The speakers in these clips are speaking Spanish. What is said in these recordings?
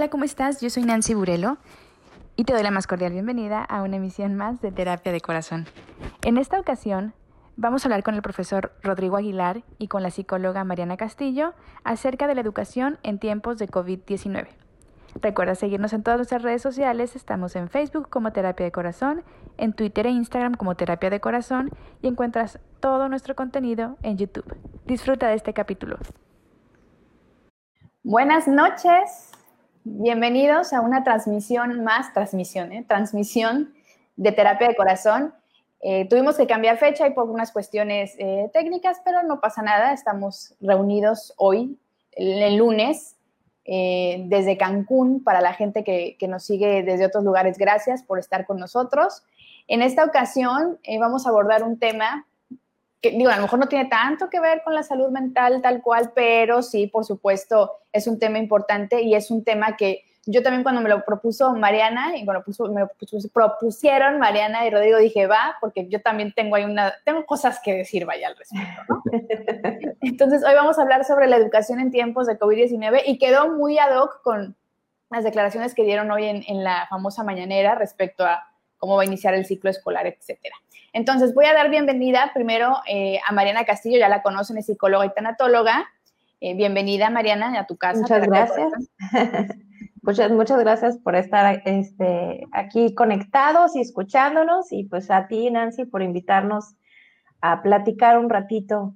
Hola, ¿cómo estás? Yo soy Nancy Burelo y te doy la más cordial bienvenida a una emisión más de Terapia de Corazón. En esta ocasión vamos a hablar con el profesor Rodrigo Aguilar y con la psicóloga Mariana Castillo acerca de la educación en tiempos de COVID-19. Recuerda seguirnos en todas nuestras redes sociales, estamos en Facebook como Terapia de Corazón, en Twitter e Instagram como Terapia de Corazón y encuentras todo nuestro contenido en YouTube. Disfruta de este capítulo. Buenas noches. Bienvenidos a una transmisión más, transmisión, ¿eh? transmisión de terapia de corazón. Eh, tuvimos que cambiar fecha y por unas cuestiones eh, técnicas, pero no pasa nada. Estamos reunidos hoy, el, lunes, desde Cancún, para la gente que, que, nos sigue desde otros lugares. Gracias por estar con nosotros. En esta ocasión vamos a abordar un tema que digo, a lo mejor no tiene tanto que ver con la salud mental tal cual, pero sí, por supuesto, es un tema importante y es un tema que yo también cuando me lo propuso Mariana y cuando me lo propusieron Mariana y Rodrigo dije, va, porque yo también tengo ahí una, tengo cosas que decir, vaya, al respecto, ¿no? Entonces, hoy vamos a hablar sobre la educación en tiempos de COVID-19 y quedó muy ad hoc con las declaraciones que dieron hoy en, en la famosa mañanera respecto a cómo va a iniciar el ciclo escolar, etcétera. Entonces, voy a dar bienvenida primero eh, a Mariana Castillo, ya la conocen, es psicóloga y tanatóloga. Eh, bienvenida, Mariana, a tu casa. Muchas gracias. muchas, muchas gracias por estar este, aquí conectados y escuchándonos, y pues a ti, Nancy, por invitarnos a platicar un ratito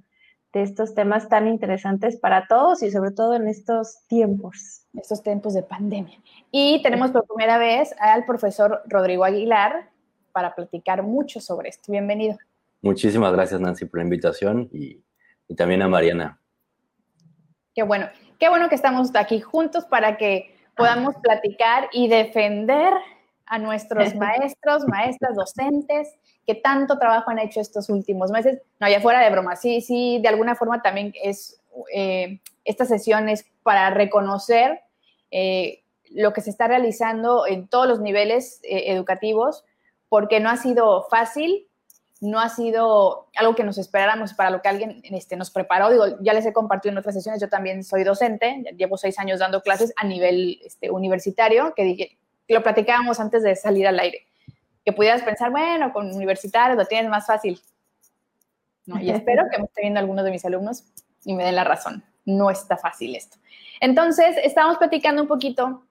de estos temas tan interesantes para todos y sobre todo en estos tiempos. Estos tiempos de pandemia. Y tenemos por primera vez al profesor Rodrigo Aguilar para platicar mucho sobre esto. Bienvenido. Muchísimas gracias, Nancy, por la invitación y, y también a Mariana. Qué bueno, qué bueno que estamos aquí juntos para que podamos platicar y defender a nuestros maestros, maestras, docentes que tanto trabajo han hecho estos últimos meses. No, ya fuera de broma, sí, sí, de alguna forma también es, eh, esta sesión es para reconocer eh, lo que se está realizando en todos los niveles eh, educativos, porque no ha sido fácil, no ha sido algo que nos esperáramos para lo que alguien este, nos preparó. Digo, ya les he compartido en otras sesiones, yo también soy docente, llevo seis años dando clases a nivel este, universitario, que dije, lo platicábamos antes de salir al aire que pudieras pensar, bueno, con universitarios lo tienes más fácil. No, y espero que me esté viendo algunos de mis alumnos y me den la razón. No está fácil esto. Entonces, estábamos platicando un poquito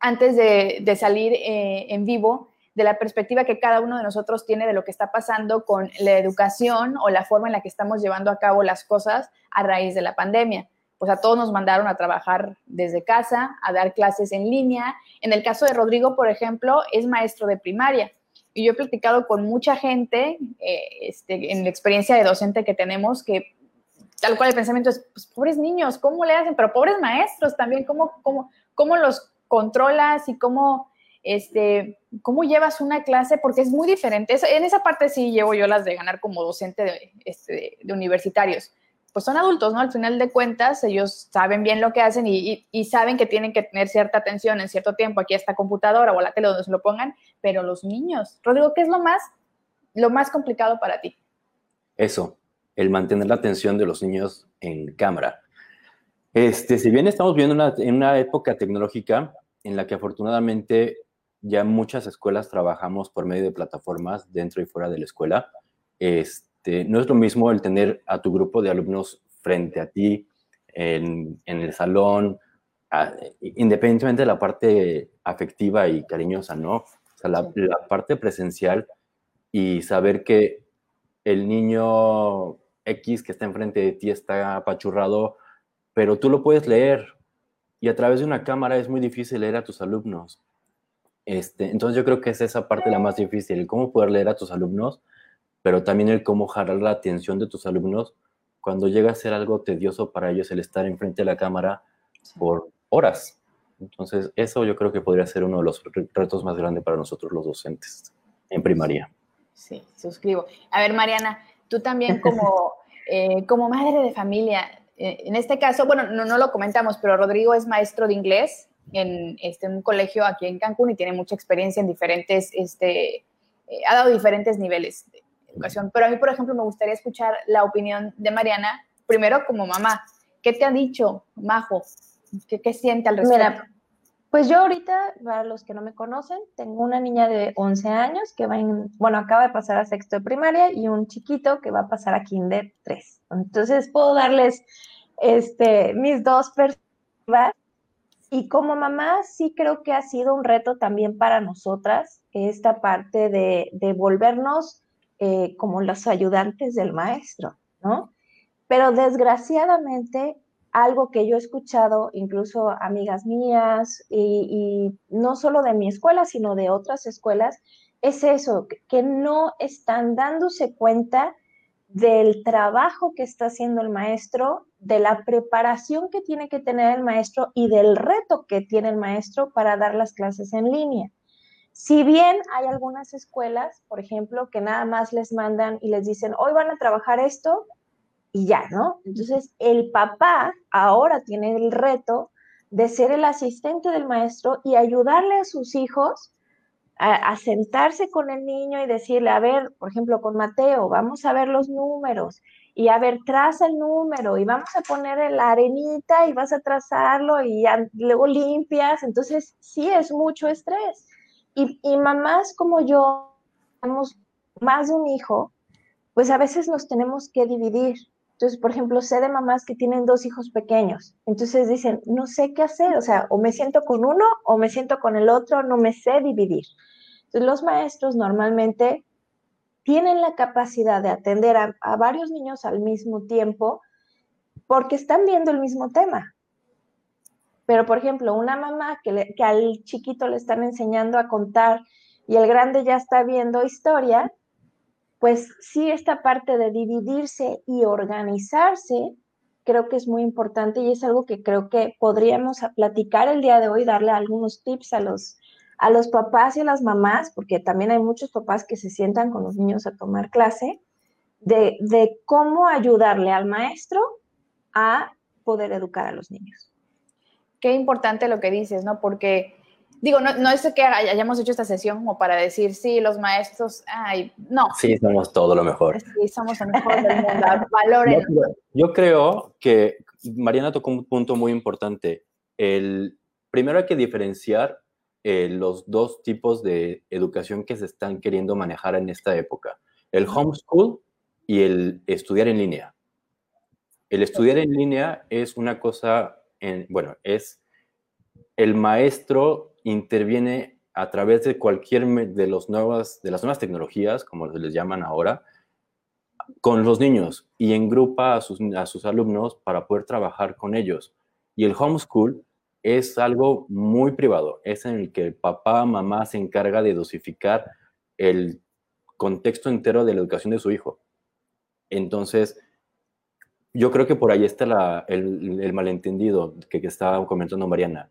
antes de, salir eh, en vivo de la perspectiva que cada uno de nosotros tiene de lo que está pasando con la educación o la forma en la que estamos llevando a cabo las cosas a raíz de la pandemia. Pues a todos nos mandaron a trabajar desde casa, a dar clases en línea. En el caso de Rodrigo, por ejemplo, es maestro de primaria. Y yo he platicado con mucha gente eh, este, en la experiencia de docente que tenemos que tal cual el pensamiento es, pues pobres niños, ¿cómo le hacen? Pero pobres maestros también, ¿cómo, cómo, cómo los controlas y cómo, este, cómo llevas una clase? Porque es muy diferente. en esa parte sí llevo yo las de ganar como docente de, este, de universitarios pues son adultos, ¿no? Al final de cuentas, ellos saben bien lo que hacen y, saben que tienen que tener cierta atención en cierto tiempo aquí a esta computadora o a la tele donde se lo pongan, pero los niños, Rodrigo, ¿qué es lo más, lo más complicado para ti? Eso, el mantener la atención de los niños en cámara. Este, si bien estamos viendo una, en una época tecnológica en la que afortunadamente ya muchas escuelas trabajamos por medio de plataformas dentro y fuera de la escuela, este, no es lo mismo el tener a tu grupo de alumnos frente a ti en, el salón, independientemente de la parte afectiva y cariñosa, ¿no? O sea, la, parte presencial y saber que el niño X que está enfrente de ti está apachurrado, pero tú lo puedes leer y a través de una cámara es muy difícil leer a tus alumnos. Este, entonces yo creo que es esa parte la más difícil, cómo poder leer a tus alumnos pero también el cómo jalar la atención de tus alumnos cuando llega a ser algo tedioso para ellos el estar enfrente de la cámara por horas. Entonces, eso yo creo que podría ser uno de los retos más grandes para nosotros los docentes en primaria. Sí, suscribo. A ver, Mariana, tú también como, eh, como madre de familia, eh, en este caso, bueno, no, no, lo comentamos, pero Rodrigo es maestro de inglés en, este, un colegio aquí en Cancún y tiene mucha experiencia en diferentes, este, eh, ha dado diferentes niveles educación. Pero a mí, por ejemplo, me gustaría escuchar la opinión de Mariana, primero como mamá. ¿Qué te ha dicho, Majo? ¿Qué, qué siente al respecto? Mira, Pues yo ahorita, para los que no me conocen, tengo una niña de 11 años que va en, bueno, acaba de pasar a sexto de primaria y un chiquito que va a pasar a kinder 3. Entonces puedo darles este, mis dos perspectivas. Y como mamá sí creo que ha sido un reto también para nosotras esta parte de, de volvernos eh, como los ayudantes del maestro, ¿no? Pero desgraciadamente algo que yo he escuchado, incluso amigas mías, y, no solo de mi escuela, sino de otras escuelas, es eso, que no están dándose cuenta del trabajo que está haciendo el maestro, de la preparación que tiene que tener el maestro y del reto que tiene el maestro para dar las clases en línea. Si bien hay algunas escuelas, por ejemplo, que nada más les mandan y les dicen, hoy van a trabajar esto, y ya, ¿no? Entonces, el papá ahora tiene el reto de ser el asistente del maestro y ayudarle a sus hijos a, sentarse con el niño y decirle, a ver, por ejemplo, con Mateo, vamos a ver los números y a ver, traza el número y vamos a poner la arenita y vas a trazarlo y luego limpias. Entonces, sí es mucho estrés. Y, y mamás como yo, tenemos más de un hijo, pues a veces nos tenemos que dividir. Entonces, por ejemplo, sé de mamás que tienen dos hijos pequeños. Entonces dicen, no sé qué hacer, o sea, o me siento con uno o me siento con el otro, no me sé dividir. Entonces, los maestros normalmente tienen la capacidad de atender a, varios niños al mismo tiempo porque están viendo el mismo tema. Pero, por ejemplo, una mamá que, que al chiquito le están enseñando a contar y el grande ya está viendo historia, pues sí, esta parte de dividirse y organizarse creo que es muy importante y es algo que creo que podríamos platicar el día de hoy, darle algunos tips a los, a los papás y a las mamás, porque también hay muchos papás que se sientan con los niños a tomar clase, de, de cómo ayudarle al maestro a poder educar a los niños. Qué importante lo que dices, ¿no? Porque digo, no, no, es que hayamos hecho esta sesión como para decir, sí, los maestros, ay, no. Sí, somos todo lo mejor. Sí, somos lo mejor del mundo, valoren. Yo, creo que Mariana tocó un punto muy importante. El, primero hay que diferenciar eh, los dos tipos de educación que se están queriendo manejar en esta época. El homeschool y el estudiar en línea. El estudiar en línea es una cosa, en, bueno, es el maestro interviene a través de cualquier de, los nuevas, de las nuevas tecnologías, como se les llaman ahora, con los niños y engrupa a sus, a sus alumnos para poder trabajar con ellos. Y el homeschool es algo muy privado, es en el que el papá, mamá se encarga de dosificar el contexto entero de la educación de su hijo. Entonces, yo creo que por ahí está el, malentendido que, que estaba comentando Mariana.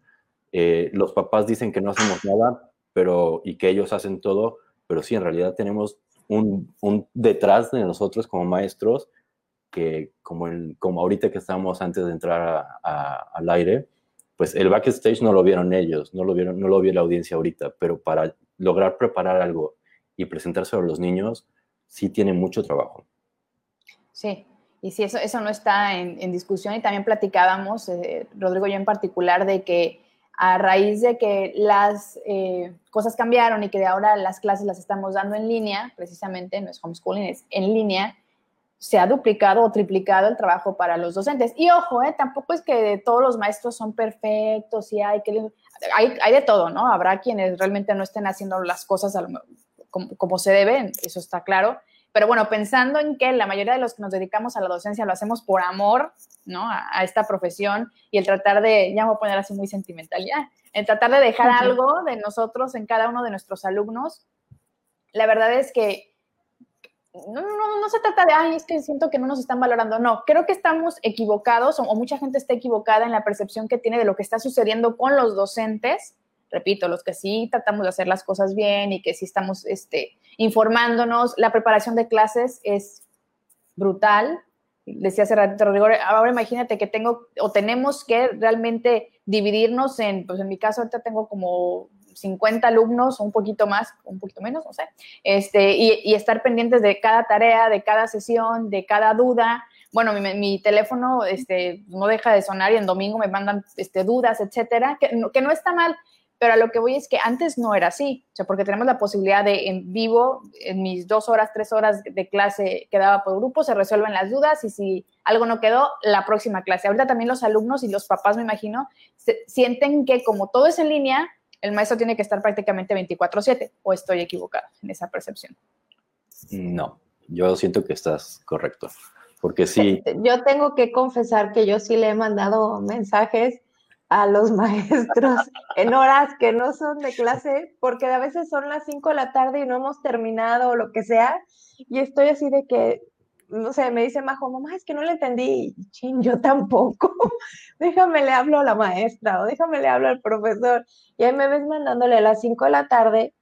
Eh, los papás dicen que no hacemos nada, pero y que ellos hacen todo, pero sí, en realidad tenemos un, detrás de nosotros como maestros que como, como ahorita que estamos antes de entrar al aire, pues el backstage no lo vieron ellos, no lo vieron, no lo vio la audiencia ahorita, pero para lograr preparar algo y presentárselo a los niños, sí tiene mucho trabajo. Sí, y sí, eso, eso no está en, discusión y también platicábamos, eh, Rodrigo y yo en particular, de que a raíz de que las eh, cosas cambiaron y que de ahora las clases las estamos dando en línea, precisamente no es homeschooling, es en línea, se ha duplicado o triplicado el trabajo para los docentes. Y ojo, eh, tampoco es que todos los maestros son perfectos y hay que... Hay, hay de todo, ¿no? Habrá quienes realmente no estén haciendo las cosas como, como se deben, eso está claro pero bueno, pensando en que la mayoría de los que nos dedicamos a la docencia lo hacemos por amor, ¿no? A, esta profesión y el tratar de, ya me voy a poner así muy sentimental ya, el tratar de dejar algo de nosotros en cada uno de nuestros alumnos, la verdad es que no, no, no, se trata de, ay, es que siento que no nos están valorando. No, creo que estamos equivocados o, mucha gente está equivocada en la percepción que tiene de lo que está sucediendo con los docentes. Repito, los que sí tratamos de hacer las cosas bien y que sí estamos este, informándonos. La preparación de clases es brutal. Decía hace rato, Rodrigo, ahora imagínate que tengo o tenemos que realmente dividirnos en, pues en mi caso ahorita tengo como 50 alumnos, un poquito más, un poquito menos, no sé, este, y, estar pendientes de cada tarea, de cada sesión, de cada duda, bueno, mi, teléfono este, no deja de sonar y en domingo me mandan este, dudas, etcétera, que, que no está mal, pero a lo que voy es que antes no era así, o sea, porque tenemos la posibilidad de en vivo, en mis dos horas, tres horas de clase que daba por grupo, se resuelven las dudas y si algo no quedó, la próxima clase. Ahorita también los alumnos y los papás, me imagino, sienten que como todo es en línea, el maestro tiene que estar prácticamente 24/7, o estoy equivocado en esa percepción. No, yo siento que estás correcto, porque sí. Yo tengo que confesar que yo sí le he mandado mensajes a los maestros en horas que no son de clase, porque a veces son las 5 de la tarde y no hemos terminado o lo que sea, y estoy así de que, no sé, me dice Majo, mamá, es que no le entendí, yo tampoco, déjame le hablo a la maestra o déjame le hablo al profesor, y ahí me ves mandándole a las 5 de la tarde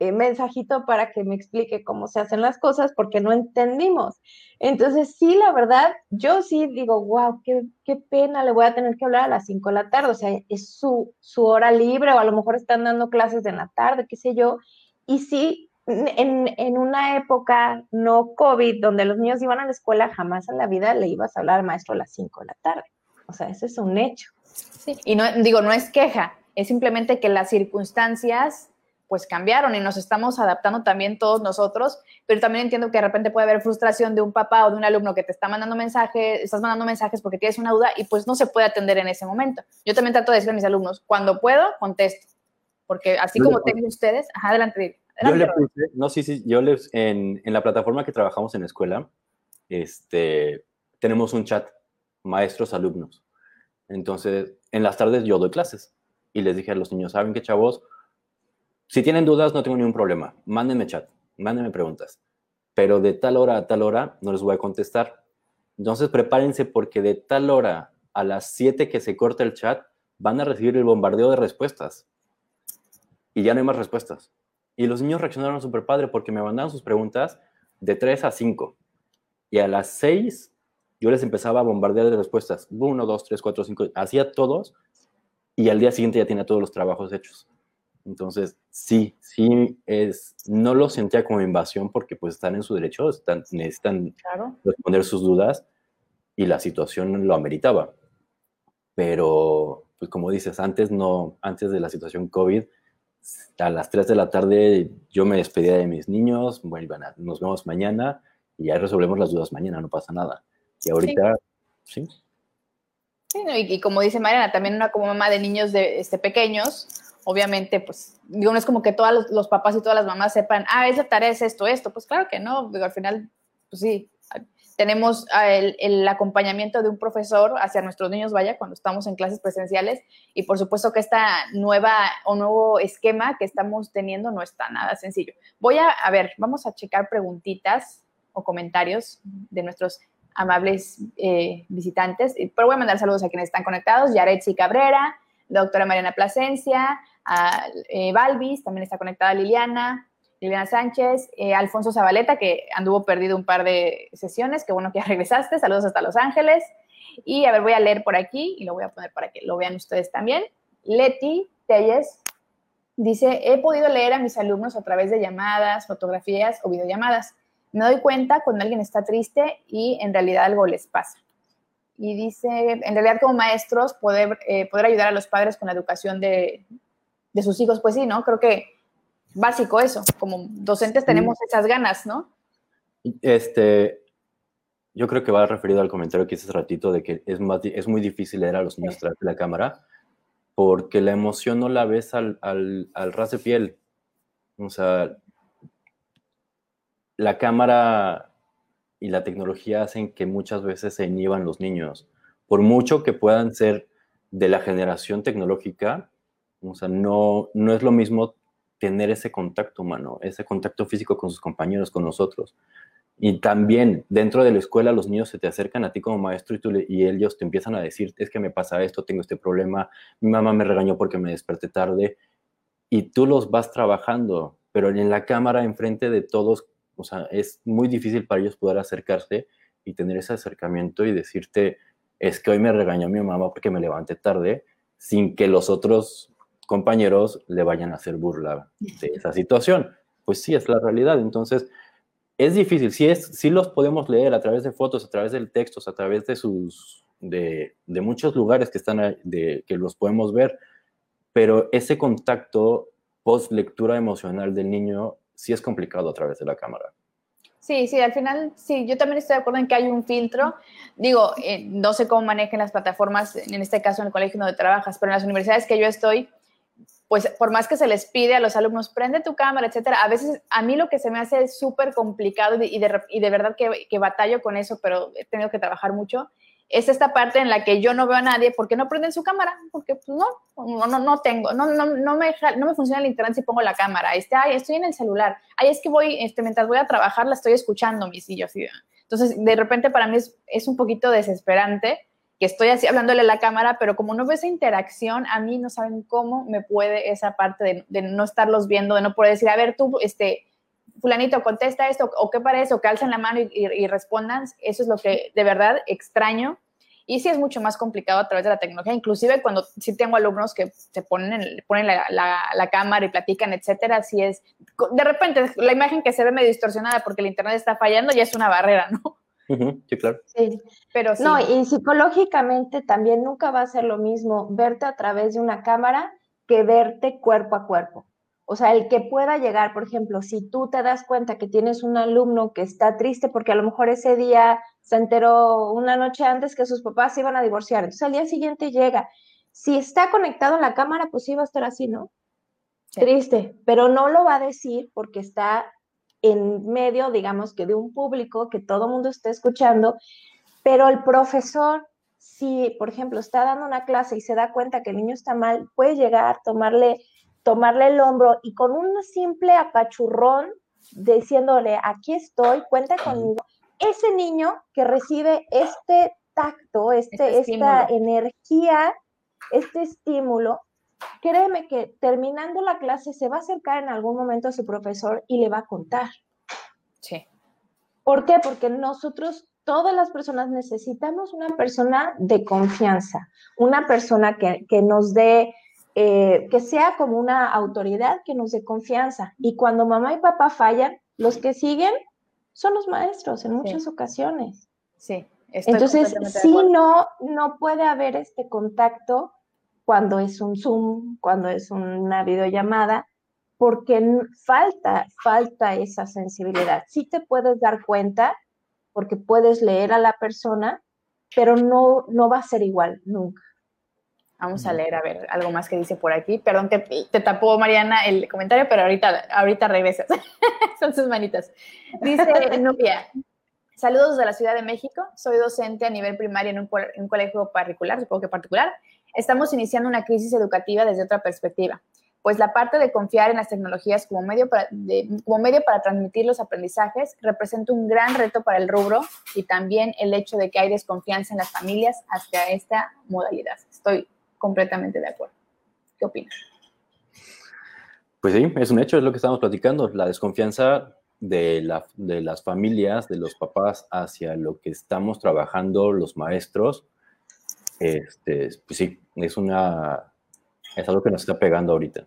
eh, mensajito para que me explique cómo se hacen las cosas porque no entendimos. Entonces, sí, la verdad, yo sí digo, wow, qué, qué pena, le voy a tener que hablar a las 5 de la tarde, o sea, es su, su hora libre o a lo mejor están dando clases en la tarde, qué sé yo. Y sí, en, en, una época no COVID, donde los niños iban a la escuela, jamás en la vida le ibas a hablar al maestro a las 5 de la tarde. O sea, eso es un hecho. Sí, y no, digo, no es queja, es simplemente que las circunstancias pues cambiaron y nos estamos adaptando también todos nosotros, pero también entiendo que de repente puede haber frustración de un papá o de un alumno que te está mandando mensajes, estás mandando mensajes porque tienes una duda y pues no se puede atender en ese momento. Yo también trato de decirle a mis alumnos, cuando puedo, contesto, porque así como tengo ustedes, ajá, adelante. Yo le puse, no, sí, sí, yo les, en, en la plataforma que trabajamos en la escuela, este, tenemos un chat, maestros, alumnos. Entonces, en las tardes yo doy clases y les dije a los niños, ¿saben qué, chavos? Si tienen dudas, no tengo ningún problema. Mándenme chat, mándenme preguntas. Pero de tal hora a tal hora no les voy a contestar. Entonces prepárense porque de tal hora a las 7 que se corta el chat, van a recibir el bombardeo de respuestas. Y ya no hay más respuestas. Y los niños reaccionaron súper padre porque me mandaron sus preguntas de 3 a 5. Y a las 6 yo les empezaba a bombardear de respuestas. 1, 2, 3, 4, 5. Hacía todos. Y al día siguiente ya tenía todos los trabajos hechos. Entonces, sí, sí, es, no lo sentía como invasión porque pues están en su derecho, están, necesitan responder sus dudas y la situación lo ameritaba. Pero, pues como dices, antes no, antes de la situación COVID, a las 3 de la tarde yo me despedía de mis niños, bueno, nos vemos mañana y ya resolvemos las dudas mañana, no pasa nada. Y ahorita, sí. sí. y, como dice Mariana, también una como mamá de niños de, este, pequeños, obviamente, pues, digo, no es como que todos los, papás y todas las mamás sepan, ah, esa tarea es esto, esto. Pues claro que no, digo, al final, pues sí, tenemos el, el, acompañamiento de un profesor hacia nuestros niños, vaya, cuando estamos en clases presenciales, y por supuesto que esta nueva o nuevo esquema que estamos teniendo no está nada sencillo. Voy a, a ver, vamos a checar preguntitas o comentarios de nuestros amables eh, visitantes, pero voy a mandar saludos a quienes están conectados, Yaretsi Cabrera, doctora Mariana Plasencia, a eh, Balvis, también está conectada Liliana, Liliana Sánchez, eh, Alfonso Zabaleta, que anduvo perdido un par de sesiones, qué bueno que ya regresaste, saludos hasta Los Ángeles. Y a ver, voy a leer por aquí y lo voy a poner para que lo vean ustedes también. Leti Telles dice, he podido leer a mis alumnos a través de llamadas, fotografías o videollamadas. Me doy cuenta cuando alguien está triste y en realidad algo les pasa y dice, en realidad como maestros, poder, eh, poder ayudar a los padres con la educación de, de, sus hijos, pues sí, ¿no? Creo que básico eso, como docentes tenemos esas ganas, ¿no? Este, yo creo que va referido al comentario que hice hace ratito de que es, más, es muy difícil leer a los niños de la cámara porque la emoción no la ves al, al, al ras de piel. O sea, la cámara y la tecnología hacen que muchas veces se inhiban los niños. Por mucho que puedan ser de la generación tecnológica, o sea, no, no es lo mismo tener ese contacto humano, ese contacto físico con sus compañeros, con nosotros. Y también dentro de la escuela los niños se te acercan a ti como maestro y, y ellos te empiezan a decir, es que me pasa esto, tengo este problema, mi mamá me regañó porque me desperté tarde. Y tú los vas trabajando, pero en la cámara enfrente de todos o sea, es muy difícil para ellos poder acercarse y tener ese acercamiento y decirte, es que hoy me regañó mi mamá porque me levanté tarde, sin que los otros compañeros le vayan a hacer burla de esa situación. Pues sí, es la realidad. Entonces, es difícil, sí, es, sí los podemos leer a través de fotos, a través de textos, a través de sus, de, de muchos lugares que están, de, que los podemos ver, pero ese contacto post lectura emocional del niño sí es complicado a través de la cámara. Sí, sí, al final, sí, yo también estoy de acuerdo en que hay un filtro. Digo, eh, no sé cómo manejen las plataformas, en este caso en el colegio donde trabajas, pero en las universidades que yo estoy, pues por más que se les pide a los alumnos, prende tu cámara, etcétera, a veces a mí lo que se me hace súper complicado y de, y verdad que, que, batallo con eso, pero he tenido que trabajar mucho, es esta parte en la que yo no veo a nadie porque no prenden su cámara, porque pues no, no, no, tengo, no, no, no, me, no me funciona el internet si pongo la cámara, este, ay, estoy en el celular, ay, es que voy, este, mientras voy a trabajar la estoy escuchando, mis hijos. Entonces, de repente para mí es, es, un poquito desesperante que estoy así hablándole a la cámara, pero como no veo esa interacción, a mí no saben cómo me puede esa parte de, no estarlos viendo, de no poder decir, a ver, tú, este, fulanito, contesta esto, o qué parece, o que alcen la mano y, respondan, eso es lo que de verdad extraño. Y sí es mucho más complicado a través de la tecnología, inclusive cuando sí tengo alumnos que se ponen, ponen la, cámara y platican, etcétera, sí es, de repente la imagen que se ve medio distorsionada porque el internet está fallando ya es una barrera, ¿no? Sí, claro. Sí. Pero sí. No, y psicológicamente también nunca va a ser lo mismo verte a través de una cámara que verte cuerpo a cuerpo. O sea, el que pueda llegar, por ejemplo, si tú te das cuenta que tienes un alumno que está triste porque a lo mejor ese día se enteró una noche antes que sus papás se iban a divorciar, entonces al día siguiente llega. Si está conectado en la cámara, pues sí va a estar así, ¿no? Triste, pero no lo va a decir porque está en medio, digamos que de un público que todo el mundo está escuchando, pero el profesor, si por ejemplo está dando una clase y se da cuenta que el niño está mal, puede llegar, tomarle tomarle el hombro y con un simple apachurrón diciéndole, aquí estoy, cuenta conmigo, ese niño que recibe este tacto, este, este esta energía, este estímulo, créeme que terminando la clase se va a acercar en algún momento a su profesor y le va a contar. Sí. ¿Por qué? Porque nosotros, todas las personas necesitamos una persona de confianza, una persona que, que nos dé eh, que sea como una autoridad que nos dé confianza. Y cuando mamá y papá fallan, los que siguen son los maestros en muchas ocasiones. Sí. Entonces, sí, no, no puede haber este contacto cuando es un Zoom, cuando es una videollamada, porque falta, falta esa sensibilidad. Sí te puedes dar cuenta, porque puedes leer a la persona, pero no, no va a ser igual nunca. Vamos a leer, a ver, algo más que dice por aquí. Perdón que te tapó, Mariana, el comentario, pero ahorita, ahorita regresas. Son sus manitas. Dice Nubia, saludos de la Ciudad de México. Soy docente a nivel primario en un, un colegio particular, supongo que particular. Estamos iniciando una crisis educativa desde otra perspectiva, pues la parte de confiar en las tecnologías como medio para, como medio para transmitir los aprendizajes representa un gran reto para el rubro y también el hecho de que hay desconfianza en las familias hacia esta modalidad. Estoy completamente de acuerdo. ¿Qué opinas? Pues sí, es un hecho, es lo que estamos platicando, la desconfianza de, la, de las familias, de los papás hacia lo que estamos trabajando los maestros. Este, pues sí, es una es algo que nos está pegando ahorita.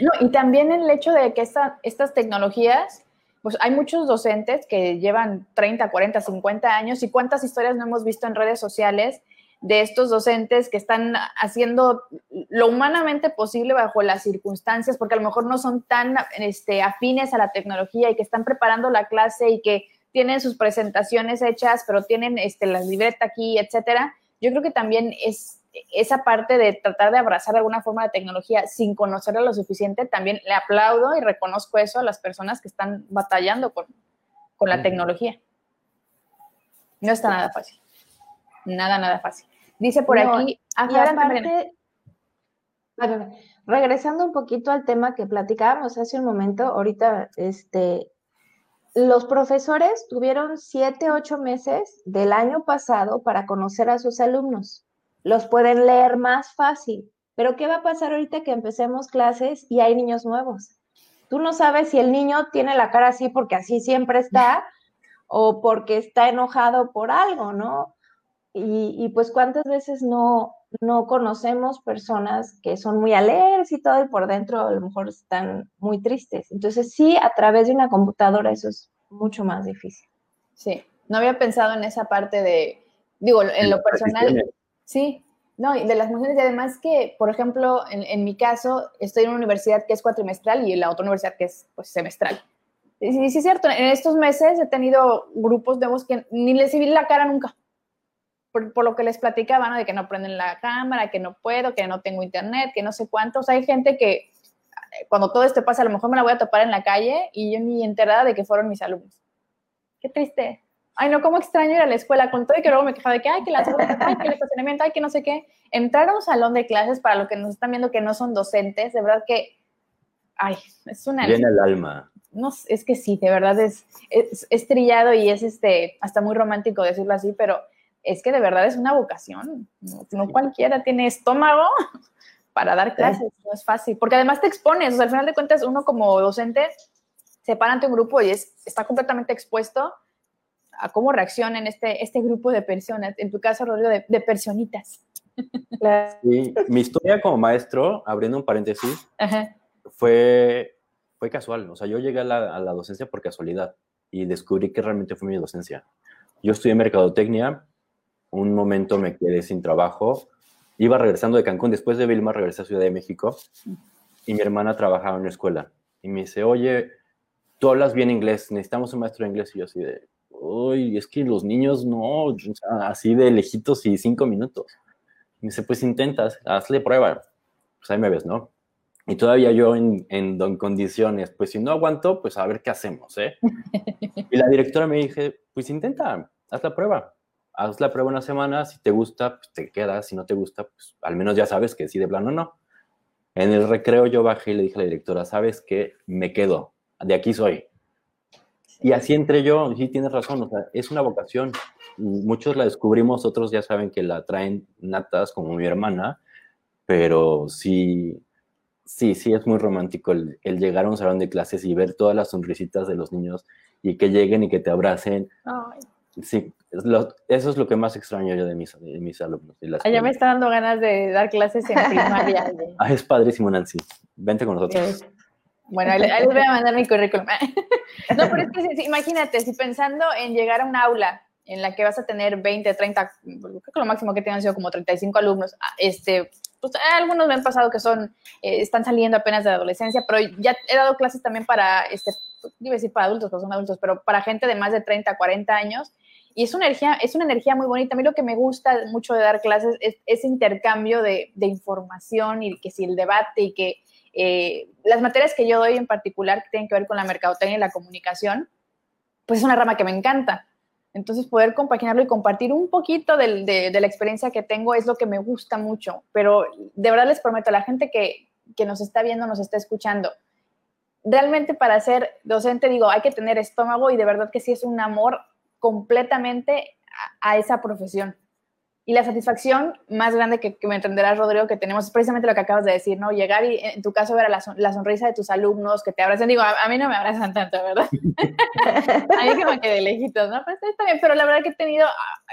No, y también el hecho de que estas tecnologías, pues hay muchos docentes que llevan 30, 40, 50 años y cuántas historias no hemos visto en redes sociales de estos docentes que están haciendo lo humanamente posible bajo las circunstancias, porque a lo mejor no son tan este, afines a la tecnología y que están preparando la clase y que tienen sus presentaciones hechas, pero tienen este, la libreta aquí, etcétera. Yo creo que también es esa parte de tratar de abrazar de alguna forma la tecnología sin conocerla lo suficiente, también le aplaudo y reconozco eso a las personas que están batallando con, con la tecnología. No está nada fácil. Nada, nada fácil. Dice por aquí, aparte, regresando un poquito al tema que platicábamos hace un momento, ahorita, este, los profesores tuvieron siete, ocho meses del año pasado para conocer a sus alumnos. Los pueden leer más fácil. Pero ¿qué va a pasar ahorita que empecemos clases y hay niños nuevos? Tú no sabes si el niño tiene la cara así porque así siempre está o porque está enojado por algo, ¿no? Y, pues cuántas veces no, no conocemos personas que son muy alegres y todo y por dentro a lo mejor están muy tristes. Entonces sí, a través de una computadora eso es mucho más difícil. Sí, no había pensado en esa parte de, digo, en lo personal, sí, no, y de las mujeres, y además que, por ejemplo, en, mi caso, estoy en una universidad que es cuatrimestral y en la otra universidad que es pues, semestral. Y sí, es cierto, en estos meses he tenido grupos nuevos que ni les vi la cara nunca. Por, por, lo que les platicaba, ¿no? De que no prenden la cámara, que no puedo, que no tengo internet, que no sé cuántos. Hay gente que cuando todo esto pasa, a lo mejor me la voy a topar en la calle y yo ni enterada de que fueron mis alumnos. Qué triste. Ay, no, cómo extraño ir a la escuela con todo y que luego me quejaba de que, ay, que la ay, que el estacionamiento, ay, que no sé qué. Entrar a un salón de clases para los que nos están viendo que no son docentes, de verdad que, ay, es una... Llena el alma. No, es que sí, de verdad es, es, trillado y es este, hasta muy romántico decirlo así, pero es que de verdad es una vocación. no cualquiera tiene estómago para dar clases, no es fácil, porque además te expones, o sea, al final de cuentas uno como docente se para ante un grupo y es, está completamente expuesto a cómo reaccionan este, este grupo de personas, en tu caso, Rodrigo, de, de personitas. Sí, mi historia como maestro, abriendo un paréntesis, fue fue casual. O sea, yo llegué a la, a la, docencia por casualidad y descubrí que realmente fue mi docencia. Yo estudié mercadotecnia, un momento me quedé sin trabajo iba regresando de Cancún, después de Vilma regresé a Ciudad de México y mi hermana trabajaba en una escuela y me dice, oye, tú hablas bien inglés, necesitamos un maestro de inglés y yo así de, uy, es que los niños no, así de lejitos y cinco minutos. Y me dice, pues intentas, hazle prueba, pues ahí me ves, ¿no? Y todavía yo en, en, condiciones, pues si no aguanto, pues a ver qué hacemos, ¿eh? Y la directora me dije, pues intenta, haz la prueba haz la prueba una semana, si te gusta, pues te quedas, si no te gusta, pues al menos ya sabes que sí de plano no. En el recreo yo bajé y le dije a la directora, ¿sabes qué? Me quedo, de aquí soy. Y así entré yo, sí tienes razón, o sea, es una vocación. Muchos la descubrimos, otros ya saben que la traen natas, como mi hermana, pero sí, sí, sí es muy romántico el, el llegar a un salón de clases y ver todas las sonrisitas de los niños y que lleguen y que te abracen. Ay Sí, eso es lo que más extraño yo de mis, de mis alumnos. Ya me está dando ganas de dar clases en primaria. ah, es padrísimo, Nancy. Vente con nosotros. Bueno, ahí, les voy a mandar mi currículum. no, pero es que imagínate, si pensando en llegar a un aula en la que vas a tener 20, 30, creo que lo máximo que tengan sido como 35 alumnos, ah, este, pues algunos me han pasado que son, eh, están saliendo apenas de la adolescencia, pero ya he dado clases también para, este, iba a decir para adultos, pues son adultos, pero para gente de más de 30, 40 años, y es una energía, es una energía muy bonita. A mí lo que me gusta mucho de dar clases es ese intercambio de, información y que si el debate y que eh, las materias que yo doy en particular que tienen que ver con la mercadotecnia y la comunicación, pues es una rama que me encanta. Entonces, poder compaginarlo y compartir un poquito de, de, la experiencia que tengo es lo que me gusta mucho. Pero de verdad les prometo, a la gente que, que nos está viendo, nos está escuchando, realmente para ser docente, digo, hay que tener estómago y de verdad que sí es un amor completamente a, esa profesión. Y la satisfacción más grande que, me entenderás, Rodrigo, que tenemos es precisamente lo que acabas de decir, ¿no? Llegar y en tu caso ver la, la sonrisa de tus alumnos que te abrazan. Digo, a, mí no me abrazan tanto, ¿verdad? a mí que de lejitos, ¿no? Pero está bien, pero la verdad que he tenido,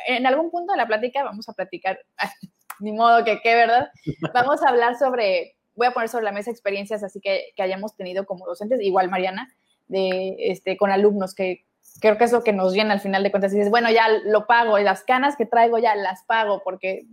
en algún punto de la plática, vamos a platicar, ni modo que qué, ¿verdad? Vamos a hablar sobre, voy a poner sobre la mesa experiencias así que, que hayamos tenido como docentes, igual Mariana, de, este, con alumnos que, creo que es lo que nos llena al final de cuentas. Y dices, bueno, ya lo pago y las canas que traigo ya las pago porque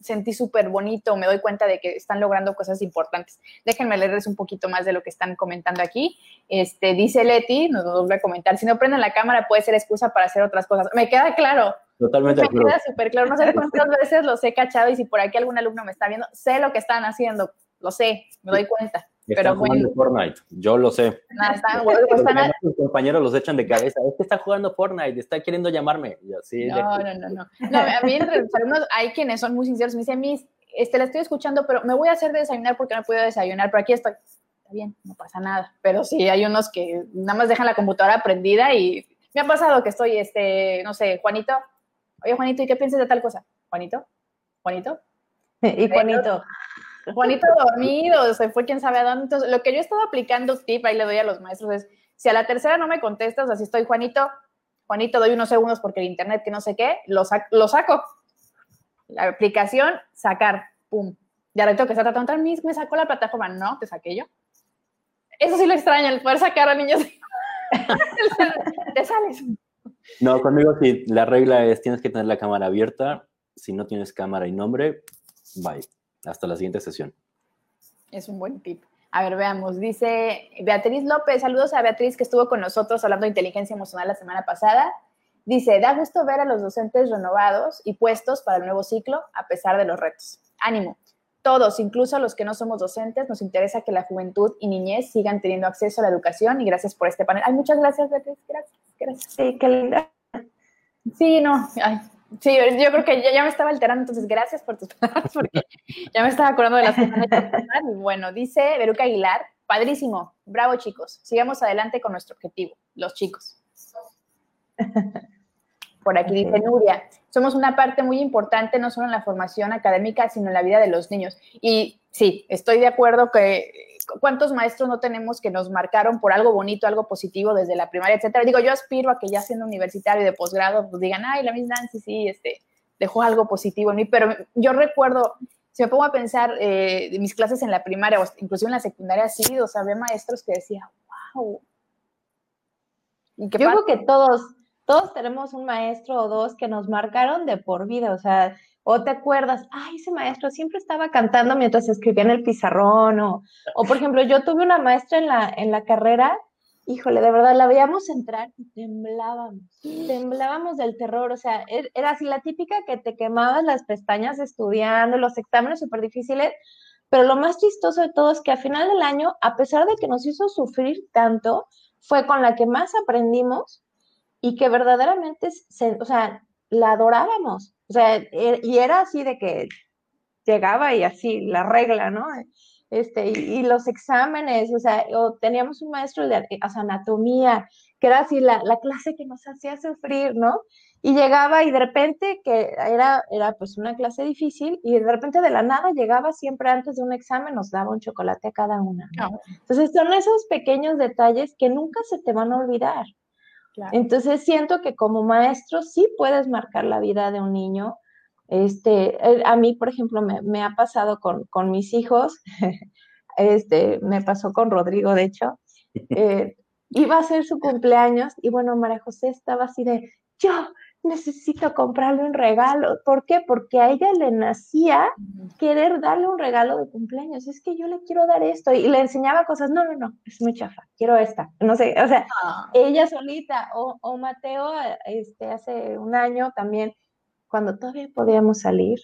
sentí súper bonito, me doy cuenta de que están logrando cosas importantes. Déjenme leerles un poquito más de lo que están comentando aquí. Este, dice Leti, nos vuelve a comentar, si no prenden la cámara puede ser excusa para hacer otras cosas. Me queda claro. Totalmente. Me queda súper claro. No sé cuántas veces los he cachado y si por aquí algún alumno me está viendo, sé lo que están haciendo, lo sé, me doy cuenta. Pero jugando Fortnite, yo lo sé. Sus compañeros los echan de cabeza. Es que está jugando Fortnite, está queriendo llamarme. no, no, no, no, no. A mí entre los alumnos hay quienes son muy sinceros. Me dicen, Miss, este, la estoy escuchando, pero me voy a hacer desayunar porque no puedo desayunar, pero aquí estoy. Está bien, no pasa nada. Pero sí, hay unos que nada más dejan la computadora prendida y me ha pasado que estoy, este, no sé, Juanito. Oye, Juanito, ¿y qué piensas de tal cosa? Juanito, Juanito. Y Juanito. Juanito dormido, se fue quién sabe a dónde. Entonces, lo que yo he estado aplicando, tip, ahí le doy a los maestros, es si a la tercera no me contestas, así estoy, Juanito, Juanito, doy unos segundos porque el internet, que no sé qué, lo, saco. La aplicación, sacar, pum. Ya ahora que estar tratando, me sacó la plataforma. No, te saqué yo. Eso sí lo extraño, el poder sacar a niños. Te sales. No, conmigo sí, la regla es tienes que tener la cámara abierta. Si no tienes cámara y nombre, bye. Hasta la siguiente sesión. Es un buen tip. A ver, veamos. Dice Beatriz López, saludos a Beatriz que estuvo con nosotros hablando de inteligencia emocional la semana pasada. Dice, da gusto ver a los docentes renovados y puestos para el nuevo ciclo a pesar de los retos. Ánimo. Todos, incluso los que no somos docentes, nos interesa que la juventud y niñez sigan teniendo acceso a la educación y gracias por este panel. Ay, muchas gracias, Beatriz. Gracias. gracias. Sí, qué linda. Sí, no. Ay, Sí, yo creo que ya, me estaba alterando, entonces gracias por tus palabras, porque ya me estaba acordando de las cosas. Y bueno, dice Beruca Aguilar, padrísimo, bravo chicos, sigamos adelante con nuestro objetivo, los chicos. Por aquí dice Nuria, somos una parte muy importante no solo en la formación académica, sino en la vida de los niños. Y sí, estoy de acuerdo que cuántos maestros no tenemos que nos marcaron por algo bonito, algo positivo desde la primaria, etcétera. Digo, yo aspiro a que ya siendo universitario y de posgrado, pues digan, ay, la misma Nancy sí, este, dejó algo positivo en mí, pero yo recuerdo, si me pongo a pensar eh, de mis clases en la primaria o inclusive en la secundaria, sí, o sea, había maestros que decían, wow. yo creo que todos, todos tenemos un maestro o dos que nos marcaron de por vida, o sea, o te acuerdas, ay, ese maestro siempre estaba cantando mientras escribía en el pizarrón, o, o por ejemplo, yo tuve una maestra en la, en la carrera, híjole, de verdad, la veíamos entrar y temblábamos, temblábamos del terror, o sea, er, era así la típica que te quemabas las pestañas estudiando, los exámenes súper difíciles, pero lo más chistoso de todo es que a final del año, a pesar de que nos hizo sufrir tanto, fue con la que más aprendimos y que verdaderamente, o sea, la adorábamos. O sea, e, y era así de que llegaba y así, la regla, ¿no? Este, y, los exámenes, o sea, o teníamos un maestro de anatomía, que era así la, la, clase que nos hacía sufrir, ¿no? Y llegaba y de repente, que era, era pues una clase difícil, y de repente de la nada llegaba siempre antes de un examen, nos daba un chocolate a cada una. ¿no? Ah. Entonces son esos pequeños detalles que nunca se te van a olvidar. Entonces siento que como maestro sí puedes marcar la vida de un niño. Este, eh, a mí, por ejemplo, me, ha pasado con, mis hijos, este, me pasó con Rodrigo, de hecho, eh, iba a ser su cumpleaños y bueno, María José estaba así de, yo necesito comprarle un regalo. ¿Por qué? Porque a ella le nacía querer darle un regalo de cumpleaños. Es que yo le quiero dar esto. Y le enseñaba cosas, no, no, no, es muy chafa, quiero esta. No sé, o sea, ah. ella solita, o, o, Mateo, este, hace un año también, cuando todavía podíamos salir,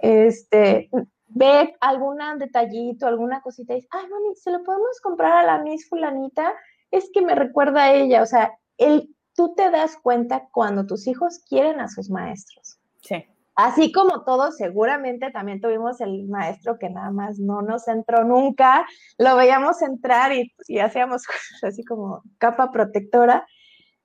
este, ve algún detallito, alguna cosita y dice, ay, mami, ¿se lo podemos comprar a la Miss Fulanita? Es que me recuerda a ella, o sea, el tú te das cuenta cuando tus hijos quieren a sus maestros. Sí. Así como todos, seguramente también tuvimos el maestro que nada más no nos entró nunca, lo veíamos entrar y, hacíamos así como capa protectora,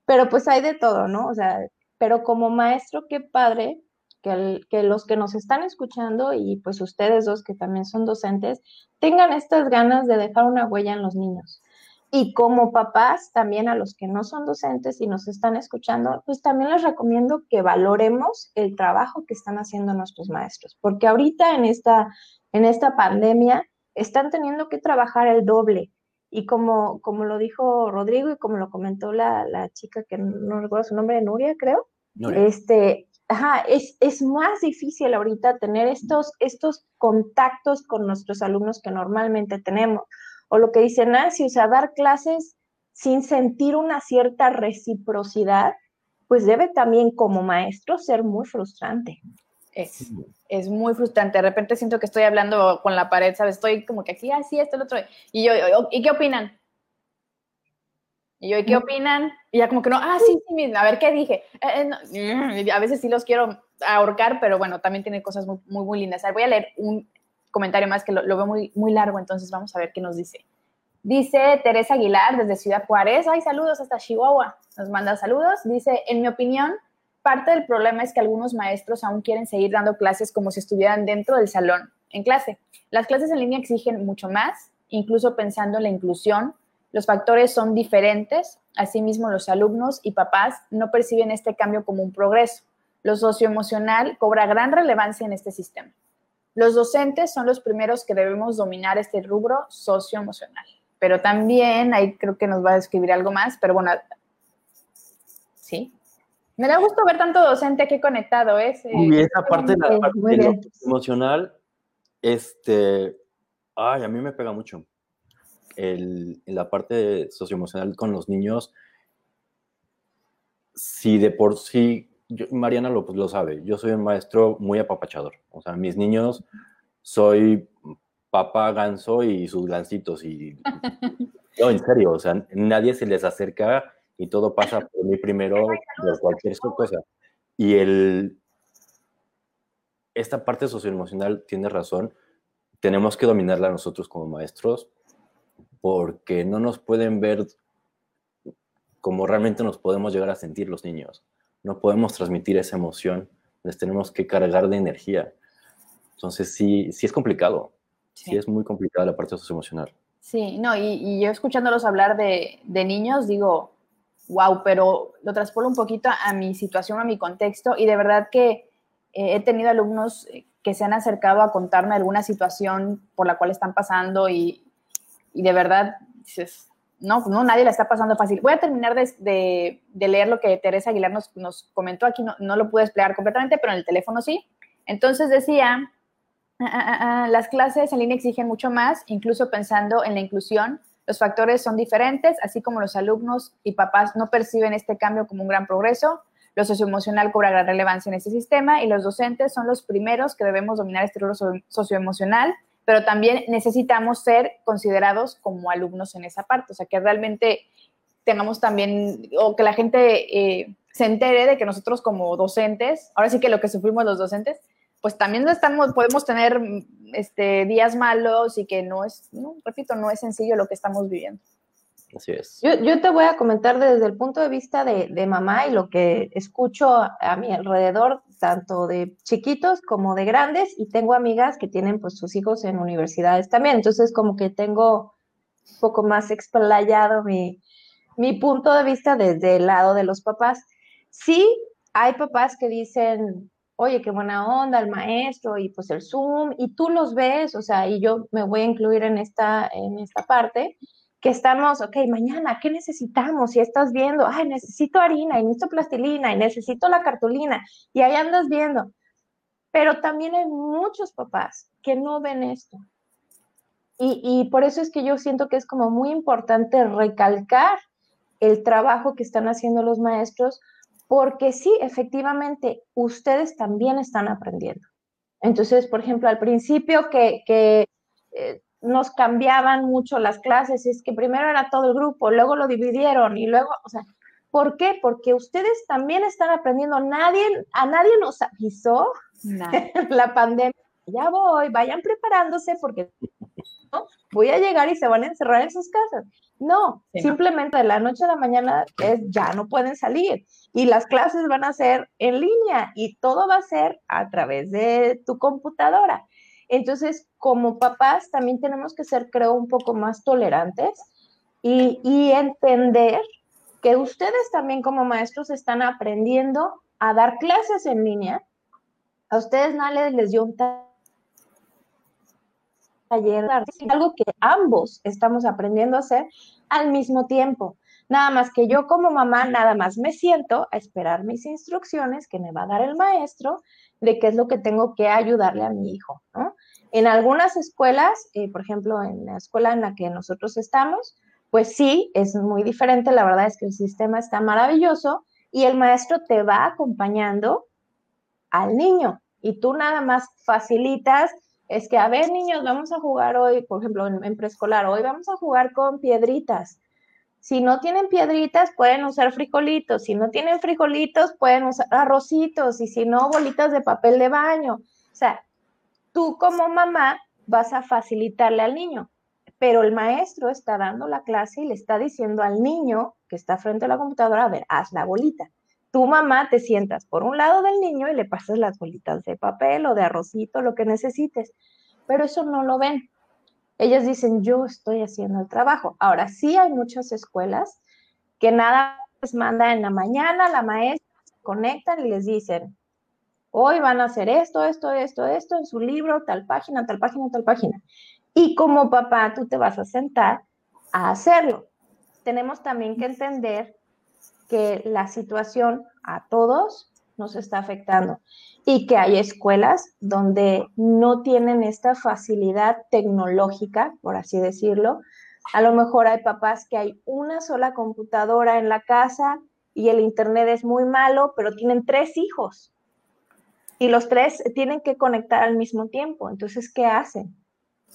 pero pues hay de todo, ¿no? O sea, pero como maestro, qué padre que, que, los que nos están escuchando y pues ustedes dos que también son docentes, tengan estas ganas de dejar una huella en los niños. Y como papás, también a los que no son docentes y nos están escuchando, pues también les recomiendo que valoremos el trabajo que están haciendo nuestros maestros, porque ahorita en esta, en esta pandemia están teniendo que trabajar el doble. Y como, como lo dijo Rodrigo y como lo comentó la, la chica que no recuerdo su nombre, Nuria, creo, este, ajá, es, es, más difícil ahorita tener estos, estos contactos con nuestros alumnos que normalmente tenemos o lo que dice Nancy, o sea, dar clases sin sentir una cierta reciprocidad, pues debe también como maestro ser muy frustrante. Es, es muy frustrante. De repente siento que estoy hablando con la pared, ¿sabes? Estoy como que aquí, así, esto, el otro. Y yo, ¿y qué opinan? Y yo, ¿y qué opinan? Y ya como que no, ah, sí, sí, a ver qué dije. Eh, eh, a veces sí los quiero ahorcar, pero bueno, también tiene cosas muy, muy, muy lindas. voy a leer un comentario más que lo, veo muy, muy largo, entonces vamos a ver qué nos dice. Dice Teresa Aguilar desde Ciudad Juárez, ay, saludos hasta Chihuahua, nos manda saludos. Dice, en mi opinión, parte del problema es que algunos maestros aún quieren seguir dando clases como si estuvieran dentro del salón, en clase. Las clases en línea exigen mucho más, incluso pensando en la inclusión. Los factores son diferentes, asimismo los alumnos y papás no perciben este cambio como un progreso. Lo socioemocional cobra gran relevancia en este sistema. Los docentes son los primeros que debemos dominar este rubro socioemocional. pero también ahí creo que nos va a describir algo más, pero bueno, sí. Me da gusto ver tanto docente aquí conectado, ¿eh? y esa parte, de la parte emocional, este, ay, a mí me pega mucho. El, la parte socioemocional con los niños, si de por sí, Mariana lo, pues, lo sabe, yo soy un maestro muy apapachador. O sea, mis niños, soy papá ganso y sus gancitos. Y, no, en serio, o sea, nadie se les acerca y todo pasa por mí primero por cualquier cosa. Y el, esta parte socioemocional tiene razón, tenemos que dominarla nosotros como maestros porque no nos pueden ver como realmente nos podemos llegar a sentir los niños. No podemos transmitir esa emoción, les tenemos que cargar de energía. Entonces sí, sí es complicado sí. es muy complicada la parte socioemocional. Sí, no, y, yo escuchándolos hablar de, niños, digo, wow, pero lo transpolo un poquito a mi situación, a mi contexto, y de verdad que eh, he tenido alumnos eh, que se han acercado a contarme alguna situación por la cual están pasando y, de verdad dices, no, no, nadie la está pasando fácil. Voy a terminar de, leer lo que Teresa Aguilar nos, comentó aquí, no, no, lo pude desplegar completamente, pero en el teléfono sí. Entonces decía Ah, ah, ah, las clases en línea exigen mucho más, incluso pensando en la inclusión. Los factores son diferentes, así como los alumnos y papás no perciben este cambio como un gran progreso. Lo socioemocional cobra gran relevancia en este sistema y los docentes son los primeros que debemos dominar este rol socioemocional, pero también necesitamos ser considerados como alumnos en esa parte, o sea, que realmente tengamos también, o que la gente eh, se entere de que nosotros como docentes, ahora sí que lo que sufrimos los docentes, pues también estamos, podemos tener este, días malos y que no es, no, repito, no es sencillo lo que estamos viviendo. Así es. Yo, te voy a comentar desde el punto de vista de, mamá y lo que escucho a, mi alrededor, tanto de chiquitos como de grandes, y tengo amigas que tienen pues sus hijos en universidades también, entonces como que tengo un poco más explayado mi, mi punto de vista desde el lado de los papás. Sí, hay papás que dicen, oye, qué buena onda el maestro y pues el Zoom, y tú los ves, o sea, y yo me voy a incluir en esta, en esta parte, que estamos, ok, mañana, ¿qué necesitamos? Si estás viendo, ay, necesito harina, y necesito plastilina, y necesito la cartulina, y ahí andas viendo. Pero también hay muchos papás que no ven esto. Y, y por eso es que yo siento que es como muy importante recalcar el trabajo que están haciendo los maestros, porque sí, efectivamente, ustedes también están aprendiendo. Entonces, por ejemplo, al principio que, eh, nos cambiaban mucho las clases, es que primero era todo el grupo, luego lo dividieron y luego, o sea, ¿por qué? Porque ustedes también están aprendiendo. Nadie, a nadie nos avisó la pandemia. Ya voy, vayan preparándose porque voy a llegar y se van a encerrar en sus casas. No, simplemente de la noche a la mañana es ya no pueden salir y las clases van a ser en línea y todo va a ser a través de tu computadora. Entonces, como papás también tenemos que ser, creo, un poco más tolerantes y, entender que ustedes también como maestros están aprendiendo a dar clases en línea. A ustedes nadie les dio un ayer, algo que ambos estamos aprendiendo a hacer al mismo tiempo. Nada más que yo como mamá, nada más me siento a esperar mis instrucciones que me va a dar el maestro de qué es lo que tengo que ayudarle a mi hijo. En algunas escuelas, eh, por ejemplo, en la escuela en la que nosotros estamos, pues sí, es muy diferente. La verdad es que el sistema está maravilloso y el maestro te va acompañando al niño y tú nada más facilitas es que, a ver, niños, vamos a jugar hoy, por ejemplo, en, preescolar, hoy vamos a jugar con piedritas. Si no tienen piedritas, pueden usar frijolitos. Si no tienen frijolitos, pueden usar arrocitos. Y si no, bolitas de papel de baño. O sea, tú como mamá vas a facilitarle al niño, pero el maestro está dando la clase y le está diciendo al niño que está frente a la computadora, a ver, haz la bolita tu mamá te sientas por un lado del niño y le pasas las bolitas de papel o de arrocito, lo que necesites. Pero eso no lo ven. Ellas dicen, yo estoy haciendo el trabajo. Ahora, sí hay muchas escuelas que nada les manda en la mañana, la maestra se conectan y les dicen, hoy van a hacer esto, esto, esto, esto en su libro, tal página, tal página, tal página. Y como papá, tú te vas a sentar a hacerlo. Tenemos también que entender que la situación a todos nos está afectando y que hay escuelas donde no tienen esta facilidad tecnológica, por así decirlo. A lo mejor hay papás que hay una sola computadora en la casa y el internet es muy malo, pero tienen tres hijos y los tres tienen que conectar al mismo tiempo. Entonces, ¿qué hacen?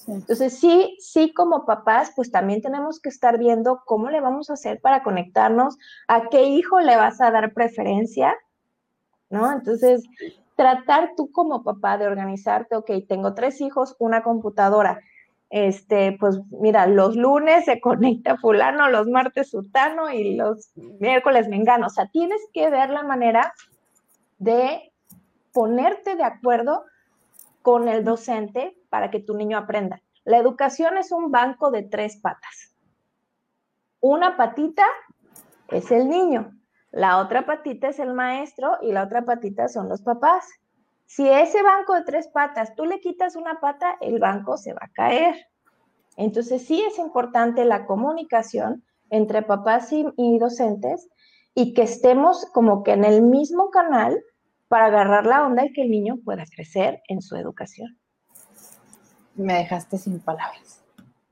Entonces, sí, sí, como papás, pues también tenemos que estar viendo cómo le vamos a hacer para conectarnos, a qué hijo le vas a dar preferencia, ¿no? Entonces, tratar tú como papá de organizarte, ok, tengo tres hijos, una computadora, este, pues mira, los lunes se conecta fulano, los martes sutano y los miércoles mengano. O sea, tienes que ver la manera de ponerte de acuerdo con el docente para que tu niño aprenda. La educación es un banco de tres patas. Una patita es el niño, la otra patita es el maestro y la otra patita son los papás. Si ese banco de tres patas tú le quitas una pata, el banco se va a caer. Entonces sí es importante la comunicación entre papás y, docentes y que estemos como que en el mismo canal para agarrar la onda y que el niño pueda crecer en su educación. Me dejaste sin palabras.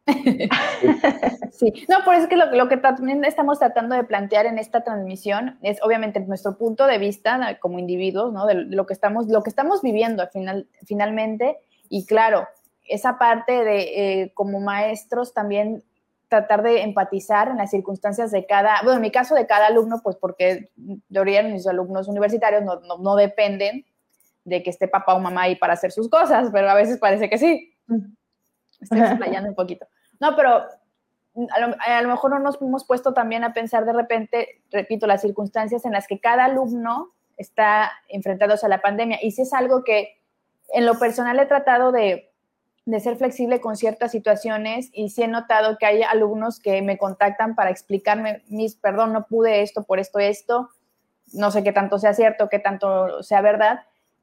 sí, no, por eso es que lo, que también estamos tratando de plantear en esta transmisión es obviamente nuestro punto de vista como individuos, ¿no? De lo que estamos, lo que estamos viviendo al final, finalmente, y claro, esa parte de eh, como maestros también tratar de empatizar en las circunstancias de cada, bueno, en mi caso de cada alumno, pues porque de origen mis alumnos universitarios no, no, dependen de que esté papá o mamá ahí para hacer sus cosas, pero a veces parece que sí. Estoy explayando un poquito. No, pero a lo, mejor no nos hemos puesto también a pensar de repente, repito, las circunstancias en las que cada alumno está enfrentándose a la pandemia. Y si es algo que en lo personal he tratado de, de ser flexible con ciertas situaciones y sí he notado que hay alumnos que me contactan para explicarme, mis, perdón, no pude esto por esto, esto, no sé qué tanto sea cierto, qué tanto sea verdad,